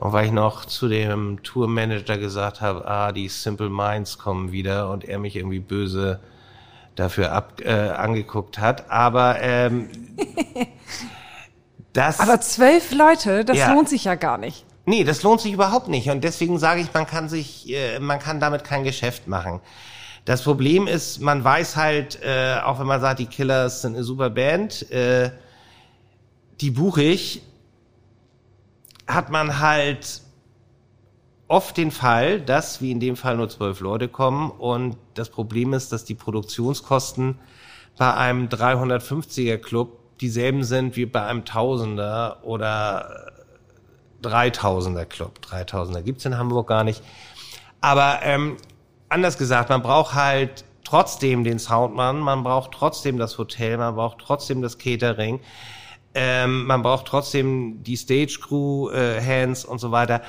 Und weil ich noch zu dem Tourmanager gesagt habe, ah, die Simple Minds kommen wieder und er mich irgendwie böse dafür ab, äh, angeguckt hat. Aber ähm, [laughs] das Aber zwölf Leute, das Ja. lohnt sich ja gar nicht. Nee, das lohnt sich überhaupt nicht. Und deswegen sage ich, man kann sich, äh, man kann damit kein Geschäft machen. Das Problem ist, man weiß halt, äh, auch wenn man sagt, die Killers sind eine super Band, äh, die buche ich, hat man halt oft den Fall, dass, wie in dem Fall, nur zwölf Leute kommen. Und das Problem ist, dass die Produktionskosten bei einem 350er Club dieselben sind wie bei einem Tausender oder 3000er Club. 3000er gibt's in Hamburg gar nicht. Aber ähm, anders gesagt, man braucht halt trotzdem den Soundmann, man braucht trotzdem das Hotel, man braucht trotzdem das Catering, ähm, man braucht trotzdem die Stage Crew, äh, Hands und so weiter.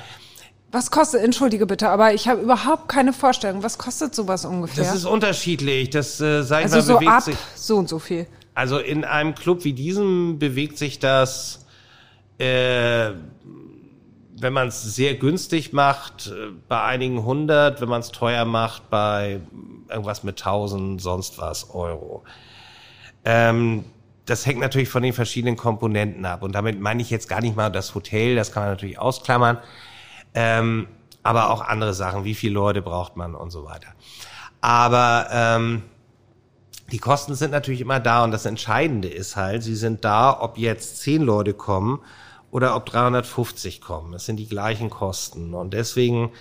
Was kostet, entschuldige bitte, aber ich habe überhaupt keine Vorstellung. Was kostet sowas ungefähr? Das ist unterschiedlich. Das, äh, sag ich also mal, so bewegt ab sich. so und so viel. Also in einem Club wie diesem bewegt sich das, äh, wenn man es sehr günstig macht, äh, bei einigen hundert, wenn man es teuer macht, bei irgendwas mit tausend, sonst was Euro. Ähm, das hängt natürlich von den verschiedenen Komponenten ab. Und damit meine ich jetzt gar nicht mal das Hotel, das kann man natürlich ausklammern. Ähm, aber auch andere Sachen, wie viele Leute braucht man und so weiter. Aber ähm, die Kosten sind natürlich immer da und das Entscheidende ist halt, sie sind da, ob jetzt zehn Leute kommen oder ob 350 kommen. Es sind die gleichen Kosten und deswegen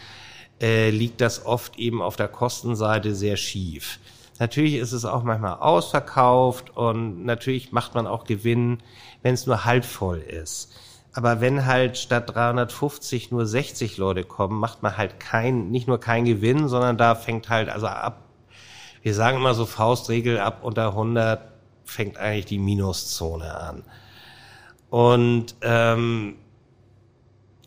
äh, liegt das oft eben auf der Kostenseite sehr schief. Natürlich ist es auch manchmal ausverkauft und natürlich macht man auch Gewinn, wenn es nur halb voll ist. Aber wenn halt statt 350 nur 60 Leute kommen, macht man halt kein, nicht nur kein Gewinn, sondern da fängt halt, also ab, wir sagen immer so Faustregel, ab unter 100 fängt eigentlich die Minuszone an. Und ähm,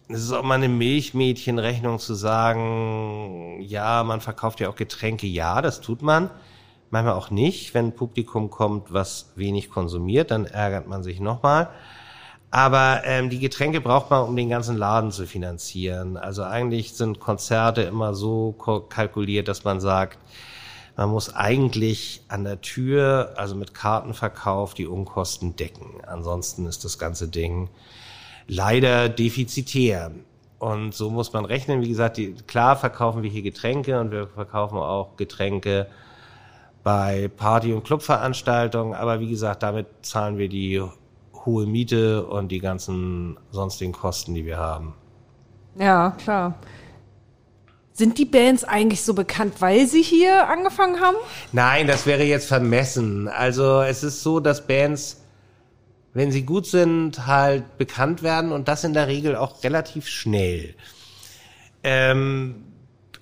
es ist auch mal eine Milchmädchenrechnung zu sagen, ja, man verkauft ja auch Getränke, ja, das tut man manchmal auch nicht. Wenn ein Publikum kommt, was wenig konsumiert, dann ärgert man sich nochmal. Aber ähm, die Getränke braucht man, um den ganzen Laden zu finanzieren. Also eigentlich sind Konzerte immer so kalkuliert, dass man sagt, man muss eigentlich an der Tür, also mit Kartenverkauf, die Unkosten decken. Ansonsten ist das ganze Ding leider defizitär. Und so muss man rechnen. Wie gesagt, die, klar verkaufen wir hier Getränke und wir verkaufen auch Getränke bei Party- und Clubveranstaltungen. Aber wie gesagt, damit zahlen wir die hohe Miete und die ganzen sonstigen Kosten, die wir haben. Ja, klar. Sind die Bands eigentlich so bekannt, weil sie hier angefangen haben? Nein, das wäre jetzt vermessen. Also es ist so, dass Bands, wenn sie gut sind, halt bekannt werden und das in der Regel auch relativ schnell. Ähm,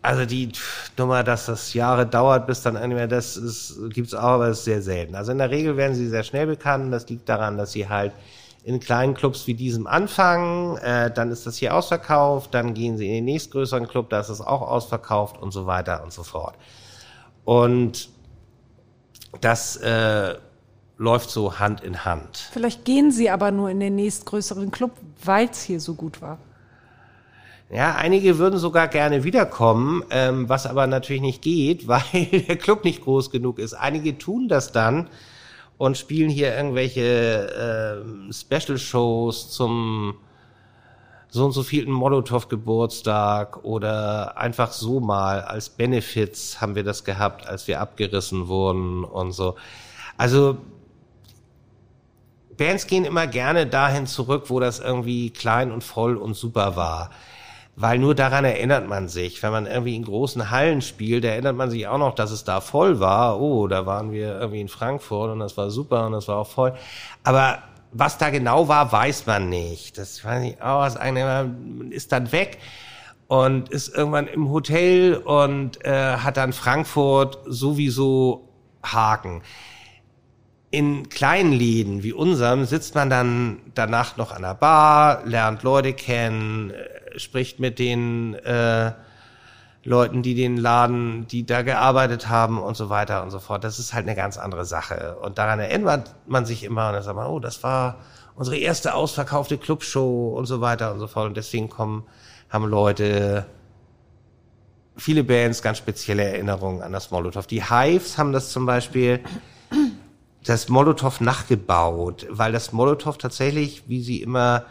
also die Nummer, dass das Jahre dauert, bis dann irgendwie, das ist, gibt's auch, aber ist sehr selten. Also in der Regel werden sie sehr schnell bekannt. Das liegt daran, dass sie halt in kleinen Clubs wie diesem anfangen, äh, dann ist das hier ausverkauft, dann gehen sie in den nächstgrößeren Club, da ist es auch ausverkauft und so weiter und so fort. Und das äh, läuft so Hand in Hand. Vielleicht gehen sie aber nur in den nächstgrößeren Club, weil es hier so gut war. Ja, einige würden sogar gerne wiederkommen, ähm, was aber natürlich nicht geht, [laughs] weil der Club nicht groß genug ist. Einige tun das dann und spielen hier irgendwelche äh, Special-Shows zum so und so vielten Molotow-Geburtstag oder einfach so mal als Benefits haben wir das gehabt, als wir abgerissen wurden und so. Also Bands gehen immer gerne dahin zurück, wo das irgendwie klein und voll und super war weil nur daran erinnert man sich. Wenn man irgendwie in großen Hallen spielt, erinnert man sich auch noch, dass es da voll war. Oh, da waren wir irgendwie in Frankfurt und das war super und das war auch voll. Aber was da genau war, weiß man nicht. Das weiß ich auch, das eine ist dann weg und ist irgendwann im Hotel und äh, hat dann Frankfurt sowieso Haken. In kleinen Läden wie unserem sitzt man dann danach noch an der Bar, lernt Leute kennen, spricht mit den äh, Leuten, die den Laden, die da gearbeitet haben und so weiter und so fort. Das ist halt eine ganz andere Sache. Und daran erinnert man sich immer und dann sagt man, oh, das war unsere erste ausverkaufte Clubshow und so weiter und so fort. Und deswegen kommen, haben Leute, viele Bands ganz spezielle Erinnerungen an das Molotow. Die Hives haben das zum Beispiel das Molotow nachgebaut, weil das Molotow tatsächlich, wie sie immer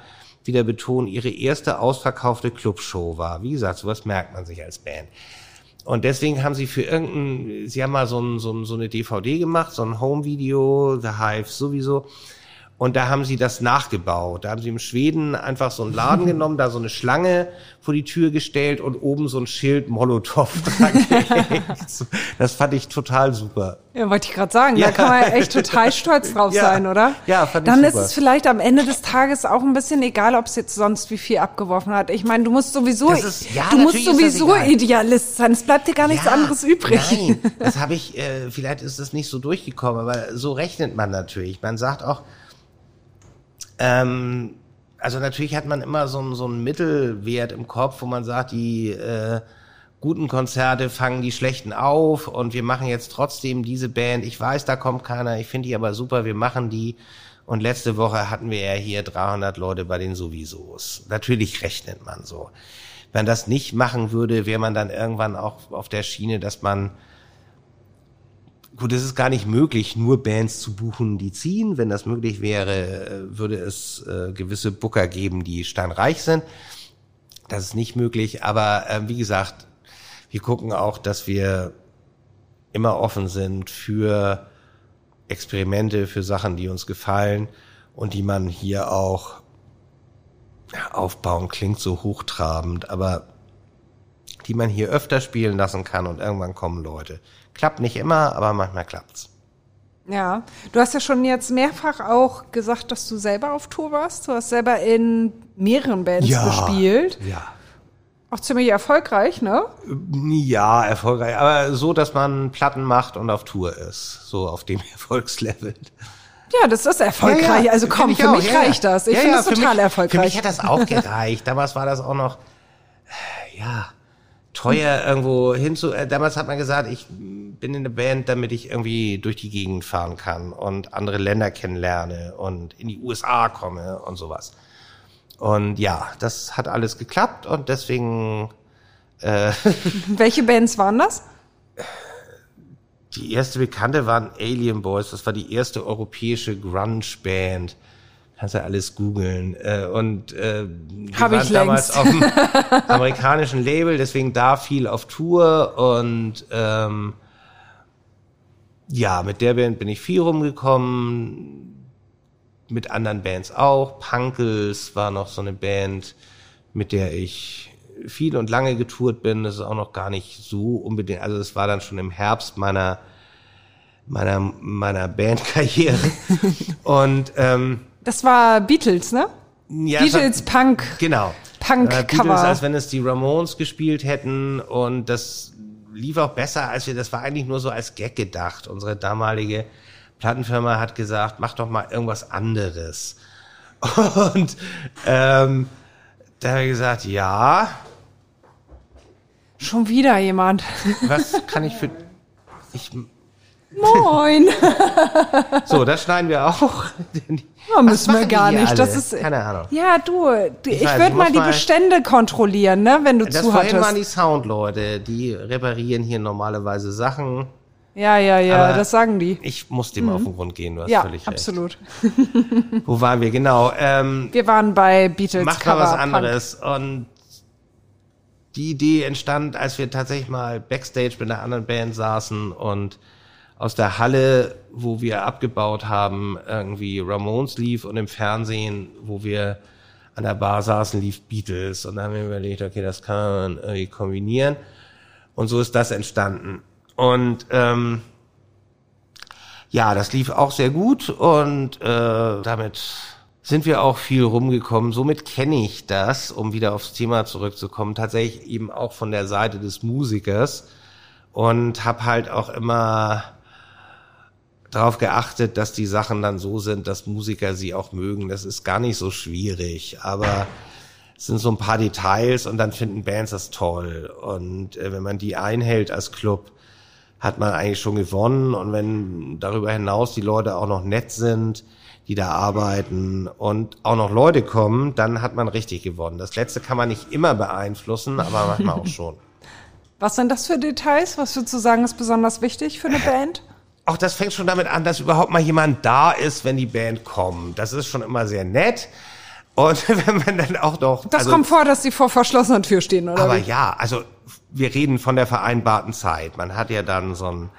wieder betonen, ihre erste ausverkaufte Clubshow war. Wie gesagt, sowas merkt man sich als Band. Und deswegen haben sie für irgendein, sie haben mal so, ein, so, ein, so eine DVD gemacht, so ein Home-Video, The Hive sowieso. Und da haben sie das nachgebaut. Da haben sie im Schweden einfach so einen Laden [laughs] genommen, da so eine Schlange vor die Tür gestellt und oben so ein Schild Molotow [laughs] dran Das fand ich total super. Ja, wollte ich gerade sagen. Ja. Da kann man echt total stolz drauf [laughs] ja. sein, oder? Ja, fand Dann ich super. ist es vielleicht am Ende des Tages auch ein bisschen egal, ob es jetzt sonst wie viel abgeworfen hat. Ich meine, du musst sowieso, ist, ja, du musst sowieso Idealist sein. Es bleibt dir gar nichts anderes übrig. Nein, das habe ich, äh, vielleicht ist das nicht so durchgekommen, aber so rechnet man natürlich. Man sagt auch, ähm, also natürlich hat man immer so, so einen Mittelwert im Kopf, wo man sagt, die äh, guten Konzerte fangen die schlechten auf und wir machen jetzt trotzdem diese Band. Ich weiß, da kommt keiner, ich finde die aber super, wir machen die. Und letzte Woche hatten wir ja hier 300 Leute bei den Sowiesos. Natürlich rechnet man so. Wenn das nicht machen würde, wäre man dann irgendwann auch auf der Schiene, dass man gut, es ist gar nicht möglich, nur Bands zu buchen, die ziehen. Wenn das möglich wäre, äh, würde es äh, gewisse Booker geben, die steinreich sind. Das ist nicht möglich. Aber äh, wie gesagt, wir gucken auch, dass wir immer offen sind für Experimente, für Sachen, die uns gefallen und die man hier auch aufbauen, klingt so hochtrabend, aber die man hier öfter spielen lassen kann und irgendwann kommen Leute. Klappt nicht immer, aber manchmal klappt's. Ja, du hast ja schon jetzt mehrfach auch gesagt, dass du selber auf Tour warst. Du hast selber in mehreren Bands gespielt. Ja. Auch ziemlich erfolgreich, ne? Ja, erfolgreich. Aber so, dass man Platten macht und auf Tour ist. So auf dem [laughs] Erfolgslevel. Ja, das ist erfolgreich. Ja, ja, also komm, für auch, mich ja, reicht ja. das. Ich Ja, finde ja, das total mich, erfolgreich. Für mich hat das auch gereicht. Damals war das auch noch, ja, teuer irgendwo hinzu. Äh, damals hat man gesagt, ich bin in der Band, damit ich irgendwie durch die Gegend fahren kann und andere Länder kennenlerne und in die USA komme und sowas. Und ja, das hat alles geklappt und deswegen [laughs] Welche Bands waren das? Die erste bekannte waren Alien Boys. Das war die erste europäische Grunge-Band. Kannst ja alles googeln. Äh, Und äh, wir Hab ich waren damals auf dem [laughs] amerikanischen Label, deswegen da viel auf Tour. Und ähm, ja, mit der Band bin ich viel rumgekommen. Mit anderen Bands auch. Punkles war noch so eine Band, mit der ich viel und lange getourt bin. Das ist auch noch gar nicht so unbedingt. Also es war dann schon im Herbst meiner meiner meiner Bandkarriere. [laughs] und ähm, Das war Beatles, ne? ja, es war- Beatles Punk. Genau. Punk-Cover. Äh, Beatles, als wenn es die Ramones gespielt hätten und das lief auch besser, als wir, das war eigentlich nur so als Gag gedacht. Unsere damalige Plattenfirma hat gesagt, mach doch mal irgendwas anderes. [laughs] Und ähm, da habe ich gesagt, ja, Schon wieder jemand. was kann ich für... Ich, Moin. [laughs] so, das schneiden wir auch. Ja, müssen wir gar nicht. Das ist, Keine Ahnung. Ja, du, ich, weiß, würde ich mal die Bestände kontrollieren, ne, wenn du Das zu vorhin waren die Soundleute, die reparieren hier normalerweise Sachen. Ja, ja, ja, Aber das sagen die. Ich muss dem auf den Grund gehen, du hast Mhm. Ja, völlig recht. absolut. Wo waren wir? Genau. Ähm, Wir waren bei Beatles mach mal was Punk. anderes. Und die Idee entstand, als wir tatsächlich mal Backstage mit einer anderen Band saßen und aus der Halle, wo wir abgebaut haben, irgendwie Ramones lief und im Fernsehen, wo wir an der Bar saßen, lief Beatles. Und dann haben wir überlegt, okay, das kann man irgendwie kombinieren. Und so ist das entstanden. Und ähm, ja, das lief auch sehr gut und äh, damit sind wir auch viel rumgekommen. Somit kenne ich das, um wieder aufs Thema zurückzukommen, tatsächlich eben auch von der Seite des Musikers und habe halt auch immer darauf geachtet, dass die Sachen dann so sind, dass Musiker sie auch mögen. Das ist gar nicht so schwierig, aber es sind so ein paar Details und dann finden Bands das toll. Und äh, wenn man die einhält als Club, hat man eigentlich schon gewonnen. Und wenn darüber hinaus die Leute auch noch nett sind, die da arbeiten und auch noch Leute kommen, dann hat man richtig gewonnen. Das Letzte kann man nicht immer beeinflussen, aber manchmal auch [laughs] schon. Was sind das für Details? Was würdest du sagen, ist besonders wichtig für eine [laughs] Band? Auch das fängt schon damit an, dass überhaupt mal jemand da ist, wenn die Band kommt. Das ist schon immer sehr nett. Und [laughs] wenn man dann auch noch. Das also, kommt vor, dass die vor verschlossener Tür stehen, oder? Aber wie? ja, also wir reden von der vereinbarten Zeit. Man hat ja dann so ein,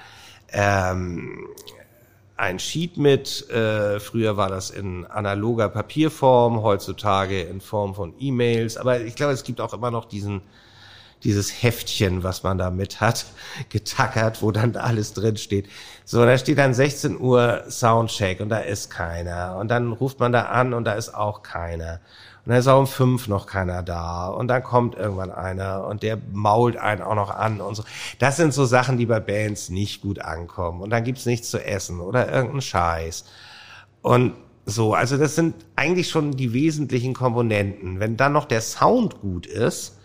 ähm, ein Sheet mit. Äh, früher war das in analoger Papierform, heutzutage in Form von E-Mails. Aber ich glaube, es gibt auch immer noch diesen dieses Heftchen, was man da mit hat, [laughs] getackert, wo dann alles drin steht. So, da steht dann 16 Uhr Soundcheck und da ist keiner. Und dann ruft man da an und da ist auch keiner. Und dann ist auch um fünf noch keiner da. Und dann kommt irgendwann einer und der mault einen auch noch an und so. Das sind so Sachen, die bei Bands nicht gut ankommen. Und dann gibt's nichts zu essen oder irgendeinen Scheiß. Und so, also das sind eigentlich schon die wesentlichen Komponenten. Wenn dann noch der Sound gut ist,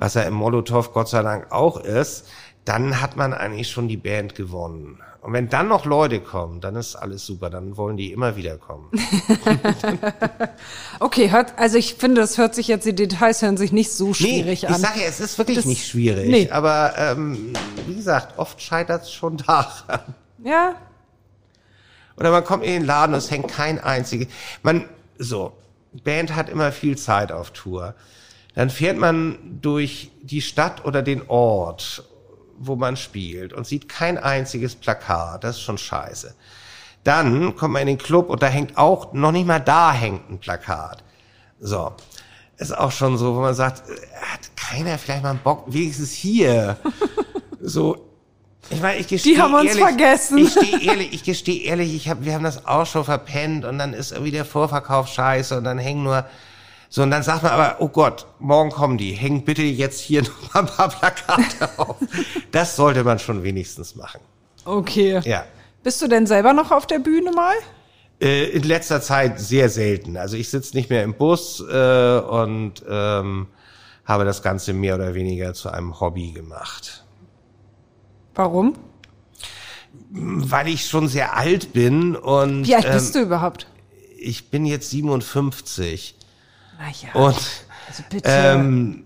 was er im Molotow Gott sei Dank auch ist, dann hat man eigentlich schon die Band gewonnen. Und wenn dann noch Leute kommen, dann ist alles super, dann wollen die immer wieder kommen. [laughs] [laughs] Okay, hört, also ich finde, das hört sich jetzt, die Details hören sich nicht so schwierig ich an. sage ja, es ist wirklich Das- nicht schwierig. Nee. Aber ähm, wie gesagt, oft scheitert es schon daran. Ja. Oder man kommt in den Laden und es hängt kein einziges. Man, so, Band hat immer viel Zeit auf Tour. Dann fährt man durch die Stadt oder den Ort, wo man spielt und sieht kein einziges Plakat. Das ist schon scheiße. Dann kommt man in den Club und da hängt auch, noch nicht mal da hängt ein Plakat. So. Ist auch schon so, wo man sagt, äh, hat keiner vielleicht mal einen Bock, wenigstens hier. [laughs] so, ich meine, ich gestehe Die haben uns ehrlich, vergessen. Ich stehe ehrlich, ich gestehe ehrlich, ich hab, wir haben das auch schon verpennt und dann ist irgendwie der Vorverkauf scheiße und dann hängen nur so und dann sagt man aber, oh Gott, morgen kommen die, hängt bitte jetzt hier [laughs] noch mal ein paar Plakate auf. Das sollte man schon wenigstens machen. Okay. Ja. Bist du denn selber noch auf der Bühne mal? Äh, in letzter Zeit sehr selten. Also ich sitze nicht mehr im Bus äh, und ähm, habe das Ganze mehr oder weniger zu einem Hobby gemacht. Warum? Weil ich schon sehr alt bin und Wie alt ähm, bist du überhaupt? ich bin jetzt 57 Naja. und also ähm,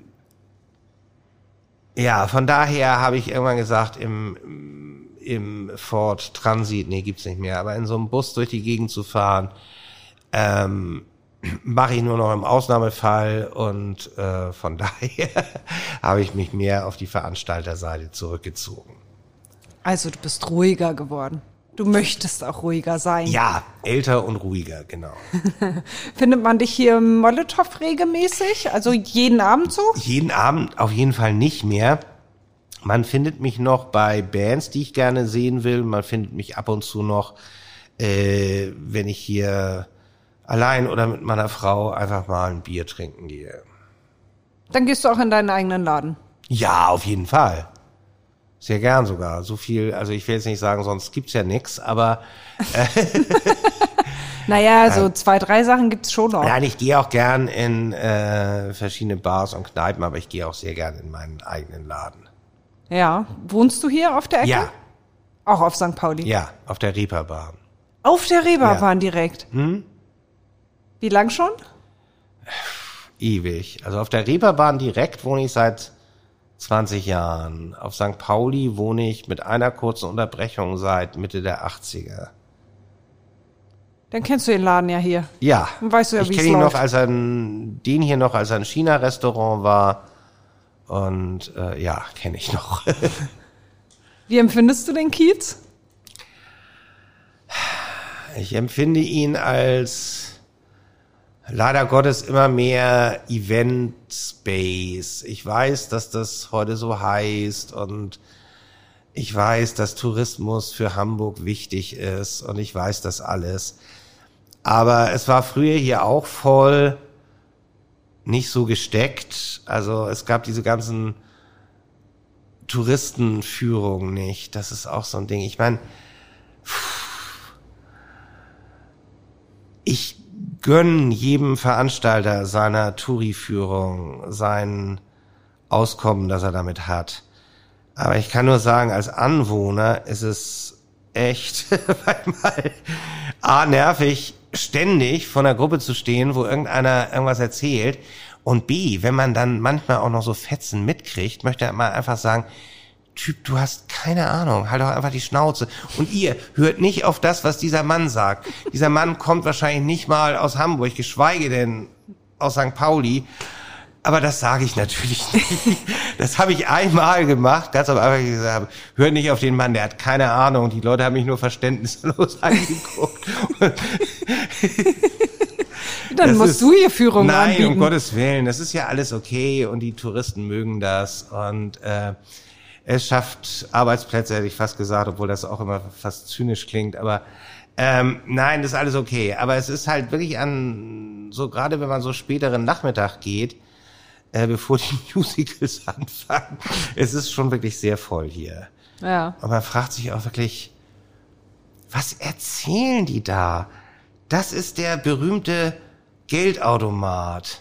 ja, von daher habe ich irgendwann gesagt, im, im Ford Transit, nee, gibt's nicht mehr, aber in so einem Bus durch die Gegend zu fahren, ähm, mache ich nur noch im Ausnahmefall und äh, von [laughs] daher habe ich mich mehr auf die Veranstalterseite zurückgezogen. also du bist ruhiger geworden. Du möchtest auch ruhiger sein. Ja, älter und ruhiger, genau. [laughs] Findet man dich hier im Molotow regelmäßig? Also jeden Abend so? Jeden Abend auf jeden Fall nicht mehr. Man findet mich noch bei Bands, die ich gerne sehen will. Man findet mich ab und zu noch, äh, wenn ich hier allein oder mit meiner Frau einfach mal ein Bier trinken gehe. Dann gehst du auch in deinen eigenen Laden. Ja, auf jeden Fall. Sehr gern sogar. So viel, also ich will jetzt nicht sagen, sonst gibt's ja nix, aber [laughs] [laughs] Naja, so zwei, drei Sachen gibt's schon noch. nein, ich gehe auch gern in äh, verschiedene Bars und Kneipen, aber ich gehe auch sehr gern in meinen eigenen Laden. Ja. Wohnst du hier auf der Ecke? Ja, Auch auf St. Pauli? ja, auf der Reeperbahn. Auf der Reeperbahn Ja. direkt? Hm? Wie lang schon? Ewig. Also auf der Reeperbahn direkt wohne ich seit 20 Jahren. Auf St. Pauli wohne ich mit einer kurzen Unterbrechung seit Mitte der 80er. Dann kennst du den Laden ja hier. Ja. Dann weißt du ja, ich wie es kenne ihn noch, läuft. als er ein, den hier noch als ein China-Restaurant war. Und äh, ja, kenne ich noch. [laughs] Wie empfindest du den Kiez? Ich empfinde ihn als leider Gottes immer mehr Event Space. Ich weiß, dass das heute so heißt und ich weiß, dass Tourismus für Hamburg wichtig ist und ich weiß das alles. Aber es war früher hier auch voll nicht so gesteckt. Also es gab diese ganzen Touristenführungen nicht. Das ist auch so ein Ding. Ich meine, ich gönn jedem Veranstalter seiner Touri-Führung sein Auskommen, das er damit hat. Aber ich kann nur sagen, als Anwohner ist es echt [laughs] manchmal A, nervig, ständig vor einer Gruppe zu stehen, wo irgendeiner irgendwas erzählt. Und B, wenn man dann manchmal auch noch so Fetzen mitkriegt, möchte man einfach sagen, Typ, du hast keine Ahnung, halt doch einfach die Schnauze. Und ihr hört nicht auf das, was dieser Mann sagt. Dieser Mann kommt wahrscheinlich nicht mal aus Hamburg, geschweige denn aus St. Pauli. Aber das sage ich natürlich [laughs] nicht. Das habe ich einmal gemacht, ganz am Anfang gesagt, hört nicht auf den Mann, der hat keine Ahnung. Die Leute haben mich nur verständnislos [laughs] angeguckt. [laughs] Dann Das musst ist- du hier Führung Nein, anbieten. um Gottes Willen, das ist ja alles okay und die Touristen mögen das und äh, es schafft Arbeitsplätze, hätte ich fast gesagt, obwohl das auch immer fast zynisch klingt, aber ähm, nein, das ist alles okay. Aber es ist halt wirklich an, so gerade wenn man so späteren Nachmittag geht, äh, bevor die [laughs] Musicals anfangen, es ist schon wirklich sehr voll hier. ja. Und man fragt sich auch wirklich, was erzählen die da? Das ist der berühmte Geldautomat.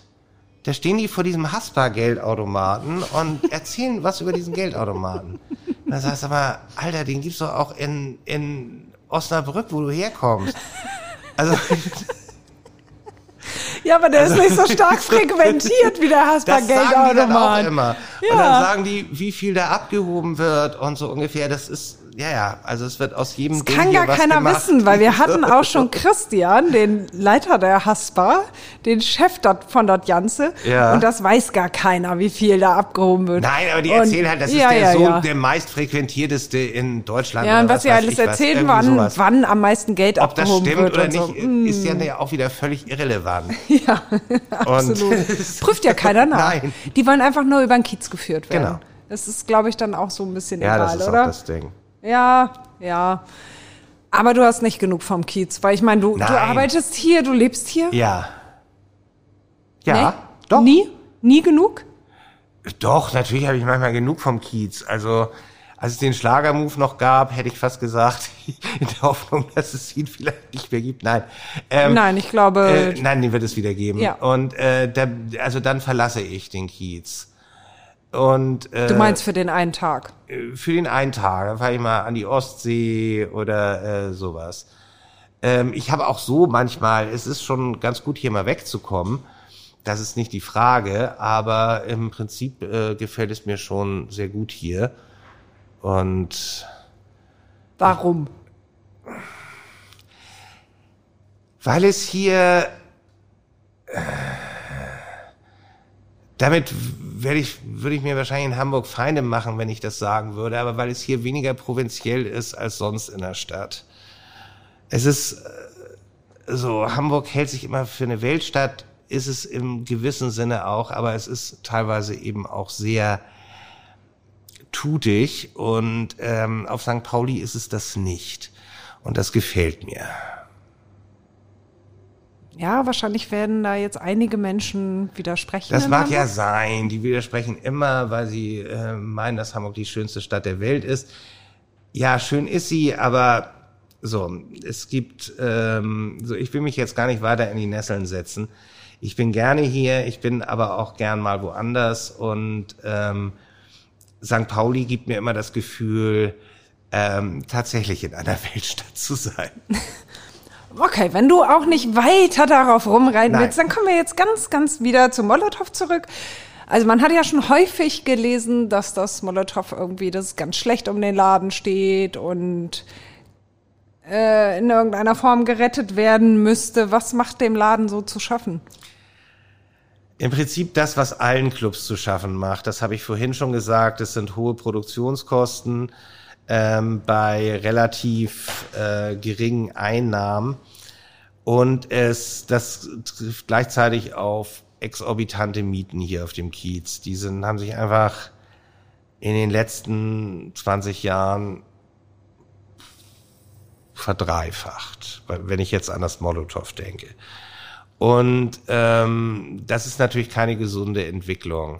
Da stehen die vor diesem Haspa-Geldautomaten und [laughs] erzählen was über diesen Geldautomaten. Und dann sagst du aber, Alter, den gibt's doch auch in, in Osnabrück, wo du herkommst. Also, [laughs] ja, aber der ist nicht so stark [laughs] frequentiert wie der das sagen die dann auch Haspa-Geldautomat. immer. Ja. Und dann sagen die, wie viel da abgehoben wird und so ungefähr. Das ist, ja, ja, also es wird aus jedem Das Ding kann gar was keiner gemacht. wissen, weil wir [laughs] hatten auch schon Christian, den Leiter der Haspa, den Chef dort von dort Ganze. Ja. Und das weiß gar keiner, wie viel da abgehoben wird. Nein, aber die Und- erzählen halt, das ja, ist der ja, so ja. der meistfrequentierteste in Deutschland. Ja, und oder was sie alles was, erzählen, irgendwie wann, sowas. wann am meisten Geld Ob das abgehoben stimmt wird oder und so. nicht, ist ja ja auch wieder völlig irrelevant. [laughs] Ja, absolut. [laughs] Prüft ja keiner nach. Nein. Die wollen einfach nur über den Kiez geführt werden. Genau. Das ist, glaube ich, dann auch so ein bisschen Ja, egal, das ist oder? auch das Ding. Ja, ja. Aber du hast nicht genug vom Kiez, weil ich meine, du, du arbeitest hier, du lebst hier. Ja. Ja, Nee? doch. Nie? Nie genug? Doch, natürlich habe ich manchmal genug vom Kiez. Also, als es den Schlagermove noch gab, hätte ich fast gesagt, [laughs] in der Hoffnung, dass es ihn vielleicht nicht mehr gibt. Nein. Ähm, Nein, ich glaube. Äh, nein, den wird es wieder geben. Ja. Und äh, da, also dann verlasse ich den Kiez. Und äh, du meinst für den einen Tag. für den einen Tag, dann fahre ich mal an die Ostsee oder äh, sowas. Ähm, ich habe auch so manchmal, es ist schon ganz gut hier mal wegzukommen. Das ist nicht die Frage, aber im Prinzip äh, gefällt es mir schon sehr gut hier. Und Warum? weil es hier äh, damit werde ich, würde ich mir wahrscheinlich in Hamburg Feinde machen, wenn ich das sagen würde, aber weil es hier weniger provinziell ist als sonst in der Stadt. Es ist äh, so, Hamburg hält sich immer für eine Weltstadt, ist es im gewissen Sinne auch, aber es ist teilweise eben auch sehr tutig und ähm, auf St. Pauli ist es das nicht. Und das gefällt mir. Ja, wahrscheinlich werden da jetzt einige Menschen widersprechen. Das mag ja sein. Die widersprechen immer, weil sie äh, meinen, dass Hamburg die schönste Stadt der Welt ist. Ja, schön ist sie, aber so, es gibt, ähm, so, ich will mich jetzt gar nicht weiter in die Nesseln setzen. Ich bin gerne hier, ich bin aber auch gern mal woanders und ähm, St. Pauli gibt mir immer das Gefühl, ähm, tatsächlich in einer [laughs] Weltstadt zu sein. [laughs] Okay, wenn du auch nicht weiter darauf rumreiten Nein. willst, dann kommen wir jetzt ganz, ganz wieder zu Molotow zurück. Also man hat ja schon häufig gelesen, dass das Molotow irgendwie, das ganz schlecht um den Laden steht und äh, in irgendeiner Form gerettet werden müsste. Was macht dem Laden so zu schaffen? Im Prinzip das, was allen Clubs zu schaffen macht. Das habe ich vorhin schon gesagt. Es sind hohe Produktionskosten ähm, bei relativ äh, geringen Einnahmen und es das trifft gleichzeitig auf exorbitante Mieten hier auf dem Kiez. Die sind, haben sich einfach in den letzten 20 Jahren verdreifacht, wenn ich jetzt an das Molotow denke. Und ähm, das ist natürlich keine gesunde Entwicklung.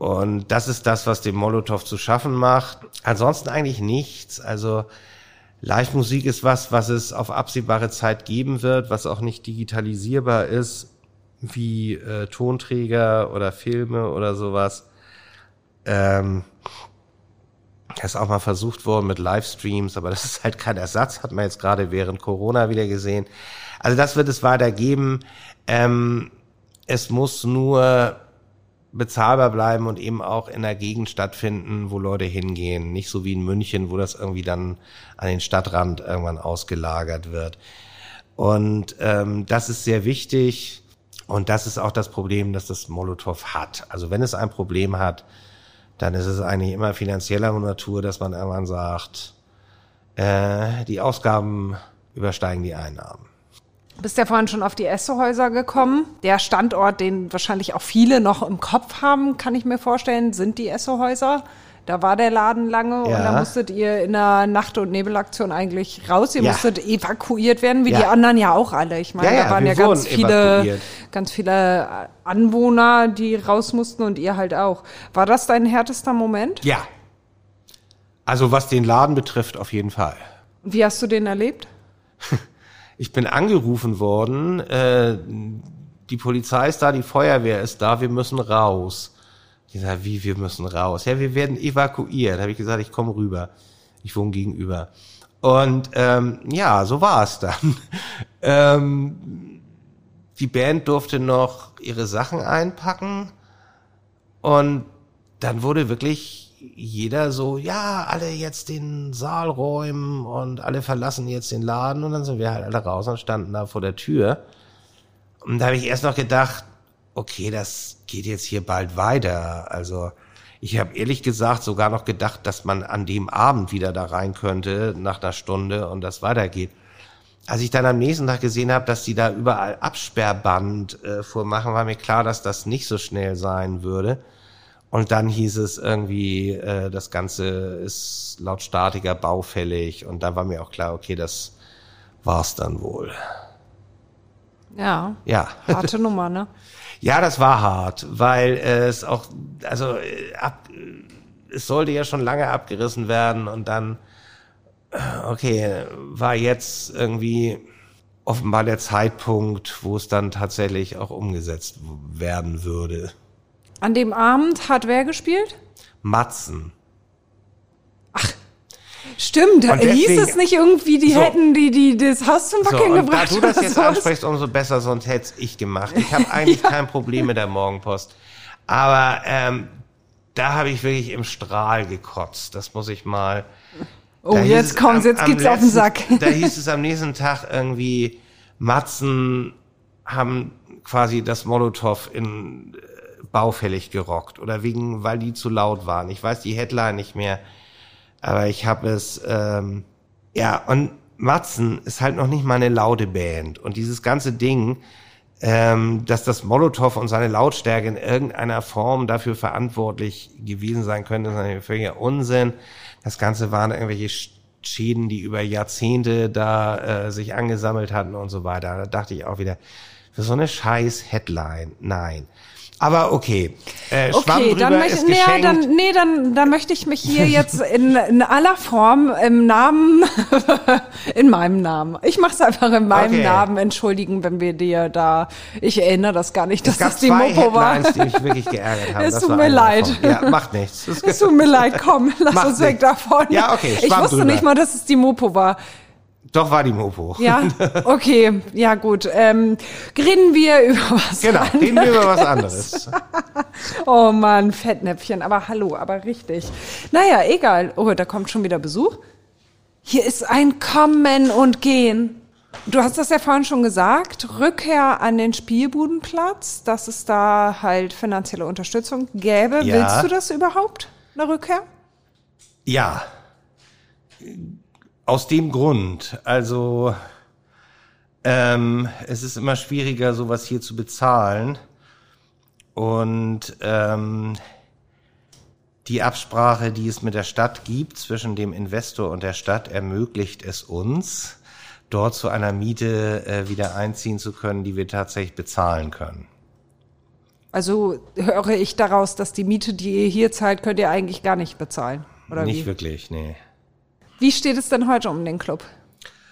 Und das ist das, was dem Molotow zu schaffen macht. Ansonsten eigentlich nichts. Also Live-Musik ist was, was es auf absehbare Zeit geben wird, was auch nicht digitalisierbar ist, wie äh, Tonträger oder Filme oder sowas. Ähm, das ist auch mal versucht worden mit Livestreams, aber das ist halt kein Ersatz, hat man jetzt gerade während Corona wieder gesehen. Also das wird es weiter geben. Ähm, es muss nur bezahlbar bleiben und eben auch in der Gegend stattfinden, wo Leute hingehen. Nicht so wie in München, wo das irgendwie dann an den Stadtrand irgendwann ausgelagert wird. Und ähm, das ist sehr wichtig. Und das ist auch das Problem, das das Molotow hat. Also wenn es ein Problem hat, dann ist es eigentlich immer finanzieller Natur, dass man irgendwann sagt, äh, die Ausgaben übersteigen die Einnahmen. Du bist ja vorhin schon auf die Essohäuser gekommen. Der Standort, den wahrscheinlich auch viele noch im Kopf haben, kann ich mir vorstellen, sind die Essohäuser. Da war der Laden lange und Ja. da musstet ihr in der Nacht- und Nebelaktion eigentlich raus. Ihr Ja. musstet evakuiert werden, wie Ja. die anderen ja auch alle. Ich meine, da waren ja ganz viele, evakuiert. ganz viele Anwohner, die raus mussten und ihr halt auch. War das dein härtester Moment? Ja. Also was den Laden betrifft, auf jeden Fall. Und wie hast du den erlebt? [laughs] Ich bin angerufen worden, äh, die Polizei ist da, die Feuerwehr ist da, wir müssen raus. Ich sag, wie, wir müssen raus? Ja, wir werden evakuiert. Habe ich gesagt, ich komme rüber. Ich wohne gegenüber. Und ähm, ja, so war es dann. [laughs] ähm, die Band durfte noch ihre Sachen einpacken und dann wurde wirklich jeder so, ja, alle jetzt den Saal räumen und alle verlassen jetzt den Laden und dann sind wir halt alle raus und standen da vor der Tür. Und da habe ich erst noch gedacht, okay, das geht jetzt hier bald weiter. Also ich habe ehrlich gesagt sogar noch gedacht, dass man an dem Abend wieder da rein könnte, nach einer Stunde und das weitergeht. Als ich dann am nächsten Tag gesehen habe, dass die da überall Absperrband äh, vormachen, war mir klar, dass das nicht so schnell sein würde. Und dann hieß es irgendwie, äh, das Ganze ist laut Statiker baufällig. Und da war mir auch klar, okay, das war's dann wohl. Ja. Ja. Harte [laughs] Nummer, ne? Ja, das war hart, weil äh, es auch, also äh, ab, äh, es sollte ja schon lange abgerissen werden und dann, äh, okay, war jetzt irgendwie offenbar der Zeitpunkt, wo es dann tatsächlich auch umgesetzt werden würde. An dem Abend hat wer gespielt? Matzen. Stimmt, Und hieß deswegen- es nicht irgendwie, die So. hätten die, die das Haus zum So, Wackeln da gebracht du das jetzt sowas? ansprichst, umso besser, sonst hätte ich gemacht. Ich habe [laughs] eigentlich kein Problem mit der Morgenpost. Aber ähm, da habe ich wirklich im Strahl gekotzt. Das muss ich mal. Oh, Da hieß jetzt kommt's, am- jetzt am geht's auf den letzten- Sack. Da hieß es am nächsten Tag irgendwie, Matzen haben quasi das Molotow in äh, baufällig gerockt oder wegen, weil die zu laut waren. Ich weiß die Headline nicht mehr, aber ich habe es, ähm, ja, und Matzen ist halt noch nicht mal eine laute Band und dieses ganze Ding, ähm, dass das Molotow und seine Lautstärke in irgendeiner Form dafür verantwortlich gewesen sein könnte, ist natürlich völliger Unsinn. Das Ganze waren irgendwelche Sch- Schäden, die über Jahrzehnte da äh, sich angesammelt hatten und so weiter. Da dachte ich auch wieder, für so eine scheiß Headline, nein. Aber okay, äh, Okay, dann möchte, nee, dann, nee, dann, dann möchte ich mich hier jetzt in, in aller Form im Namen, [laughs] in meinem Namen, ich mache es einfach in meinem Okay. Namen entschuldigen, wenn wir dir da, ich erinnere das gar nicht, dass es das die Mopo war. Headlines, die mich wirklich geärgert haben. [laughs] Es tut mir leid. Ja, macht nichts. [laughs] Es tut mir leid, komm, lass Macht uns weg nichts. davon. Ja, okay, Ich Schwamm wusste drüber. nicht mal, dass es die Mopo war. Doch war die Mopo. [laughs] Ja, okay, ja gut. Ähm, reden wir [laughs] über was Genau, anderes. reden wir über was anderes. [laughs] Oh Mann, Fettnäpfchen, aber hallo, aber richtig. Naja, egal. Oh, da kommt schon wieder Besuch. Hier ist ein Kommen und Gehen. Du hast das ja vorhin schon gesagt, Rückkehr an den Spielbudenplatz, dass es da halt finanzielle Unterstützung gäbe. Ja. Willst du das überhaupt, eine Rückkehr? Ja. Aus dem Grund. Also ähm, es ist immer schwieriger, sowas hier zu bezahlen. Und ähm, die Absprache, die es mit der Stadt gibt, zwischen dem Investor und der Stadt, ermöglicht es uns, dort zu einer Miete äh, wieder einziehen zu können, die wir tatsächlich bezahlen können. Also höre ich daraus, dass die Miete, die ihr hier zahlt, könnt ihr eigentlich gar nicht bezahlen. Oder Nicht wie? wirklich, nee. Wie steht es denn heute um den Club?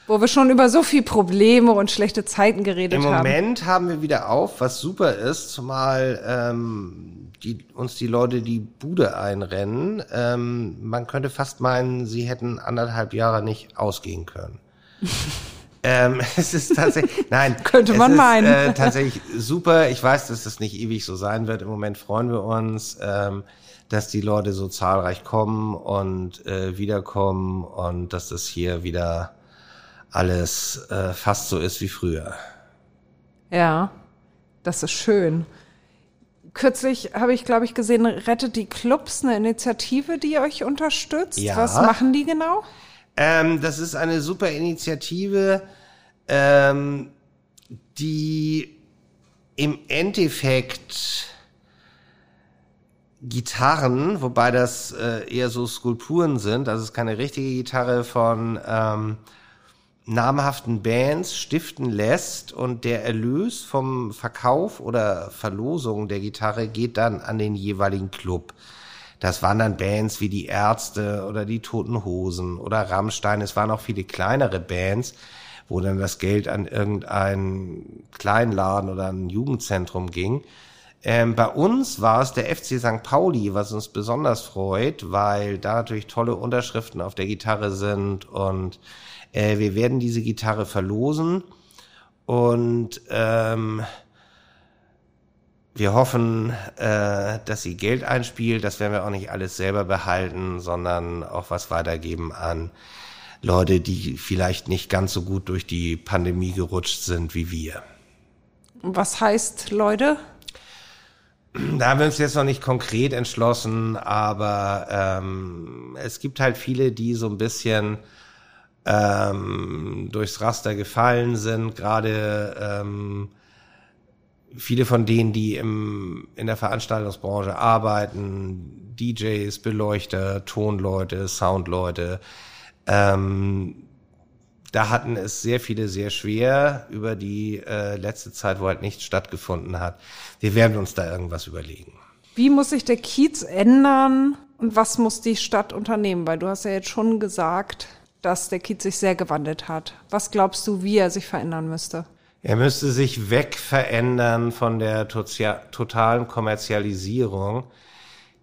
Wo wir schon über so viel Probleme und schlechte Zeiten geredet Im haben. Moment haben wir wieder auf, was super ist, zumal ähm, die, uns die Leute die Bude einrennen. Ähm, man könnte fast meinen, sie hätten anderthalb Jahre nicht ausgehen können. [laughs] ähm, es ist tatsächlich, nein, [laughs] Könnte man ist, meinen. Äh, tatsächlich super. Ich weiß, dass das nicht ewig so sein wird. Im Moment freuen wir uns, ähm, dass die Leute so zahlreich kommen und äh, wiederkommen und dass das hier wieder alles äh, fast so ist wie früher. Ja, das ist schön. Kürzlich habe ich, glaube ich, gesehen, Rettet die Clubs, eine Initiative, die euch unterstützt. Ja. Was machen die genau? Ähm, das ist eine super Initiative, ähm, die im Endeffekt Gitarren, wobei das äh, eher so Skulpturen sind, also es ist keine richtige Gitarre von ähm, namhaften Bands stiften lässt und der Erlös vom Verkauf oder Verlosung der Gitarre geht dann an den jeweiligen Club. Das waren dann Bands wie die Ärzte oder die Toten Hosen oder Rammstein. Es waren auch viele kleinere Bands, wo dann das Geld an irgendeinen Kleinladen oder ein Jugendzentrum ging. Ähm, bei uns war es der FC St. Pauli, was uns besonders freut, weil da natürlich tolle Unterschriften auf der Gitarre sind und äh, wir werden diese Gitarre verlosen und ähm, Wir hoffen, äh, dass sie Geld einspielt. Das werden wir auch nicht alles selber behalten, sondern auch was weitergeben an Leute, die vielleicht nicht ganz so gut durch die Pandemie gerutscht sind wie wir. Was heißt Leute? Da haben wir uns jetzt noch nicht konkret entschlossen, aber ähm, es gibt halt viele, die so ein bisschen ähm, durchs Raster gefallen sind, gerade ähm, viele von denen, die im, in der Veranstaltungsbranche arbeiten, DJs, Beleuchter, Tonleute, Soundleute, ähm, da hatten es sehr viele sehr schwer über die äh, letzte Zeit, wo halt nichts stattgefunden hat. Wir werden uns da irgendwas überlegen. Wie muss sich der Kiez ändern und was muss die Stadt unternehmen? Weil du hast ja jetzt schon gesagt, dass der Kiez sich sehr gewandelt hat. Was glaubst du, wie er sich verändern müsste? Er müsste sich wegverändern von der totalen Kommerzialisierung.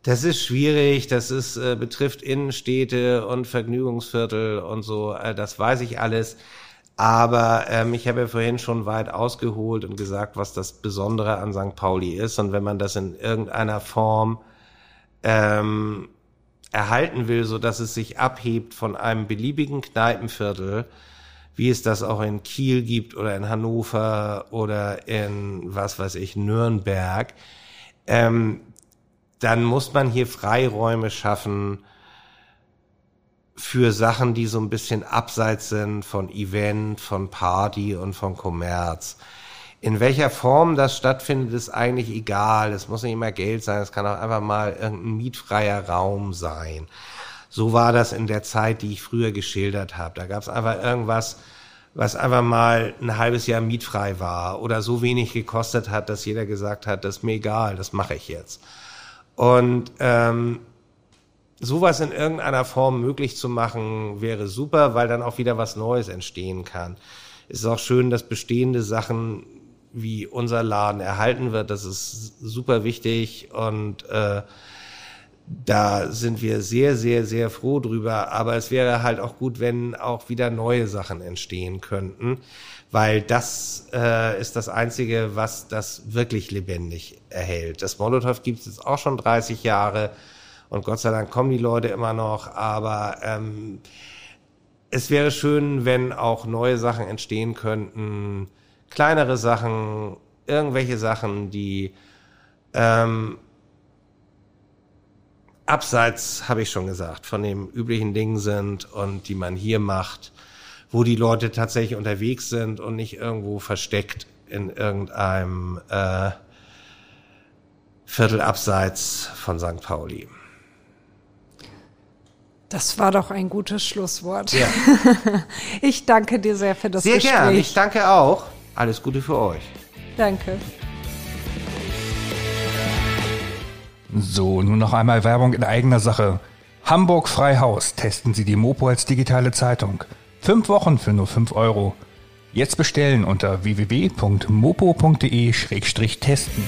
Das ist schwierig, das ist, äh, betrifft Innenstädte und Vergnügungsviertel und so, äh, das weiß ich alles. Aber ähm, ich habe ja vorhin schon weit ausgeholt und gesagt, was das Besondere an St. Pauli ist. Und wenn man das in irgendeiner Form ähm, erhalten will, so dass es sich abhebt von einem beliebigen Kneipenviertel, wie es das auch in Kiel gibt oder in Hannover oder in, was weiß ich, Nürnberg, ähm, dann muss man hier Freiräume schaffen für Sachen, die so ein bisschen abseits sind von Event, von Party und von Kommerz. In welcher Form das stattfindet, ist eigentlich egal. Es muss nicht immer Geld sein, es kann auch einfach mal irgendein mietfreier Raum sein. So war das in der Zeit, die ich früher geschildert habe. Da gab es einfach irgendwas, was einfach mal ein halbes Jahr mietfrei war oder so wenig gekostet hat, dass jeder gesagt hat, das ist mir egal, das mache ich jetzt. Und ähm, sowas in irgendeiner Form möglich zu machen, wäre super, weil dann auch wieder was Neues entstehen kann. Es ist auch schön, dass bestehende Sachen wie unser Laden erhalten wird. Das ist super wichtig und äh, da sind wir sehr, sehr, sehr froh drüber. Aber es wäre halt auch gut, wenn auch wieder neue Sachen entstehen könnten, weil das äh, ist das Einzige, was das wirklich lebendig erhält. Das Molotow gibt es jetzt auch schon 30 Jahre und Gott sei Dank kommen die Leute immer noch. Aber ähm, es wäre schön, wenn auch neue Sachen entstehen könnten, kleinere Sachen, irgendwelche Sachen, die ähm, abseits, habe ich schon gesagt, von dem üblichen Ding sind und die man hier macht, wo die Leute tatsächlich unterwegs sind und nicht irgendwo versteckt in irgendeinem äh, Viertel abseits von St. Pauli. Das war doch ein gutes Schlusswort. Ja. [laughs] ich danke dir sehr für das sehr Gespräch. Sehr gern. Ich danke auch. Alles Gute für euch. Danke. So, nun noch einmal Werbung in eigener Sache. Hamburg Freihaus. Testen Sie die Mopo als digitale Zeitung. Fünf Wochen für nur fünf Euro. Jetzt bestellen unter www.mopo.de-testen.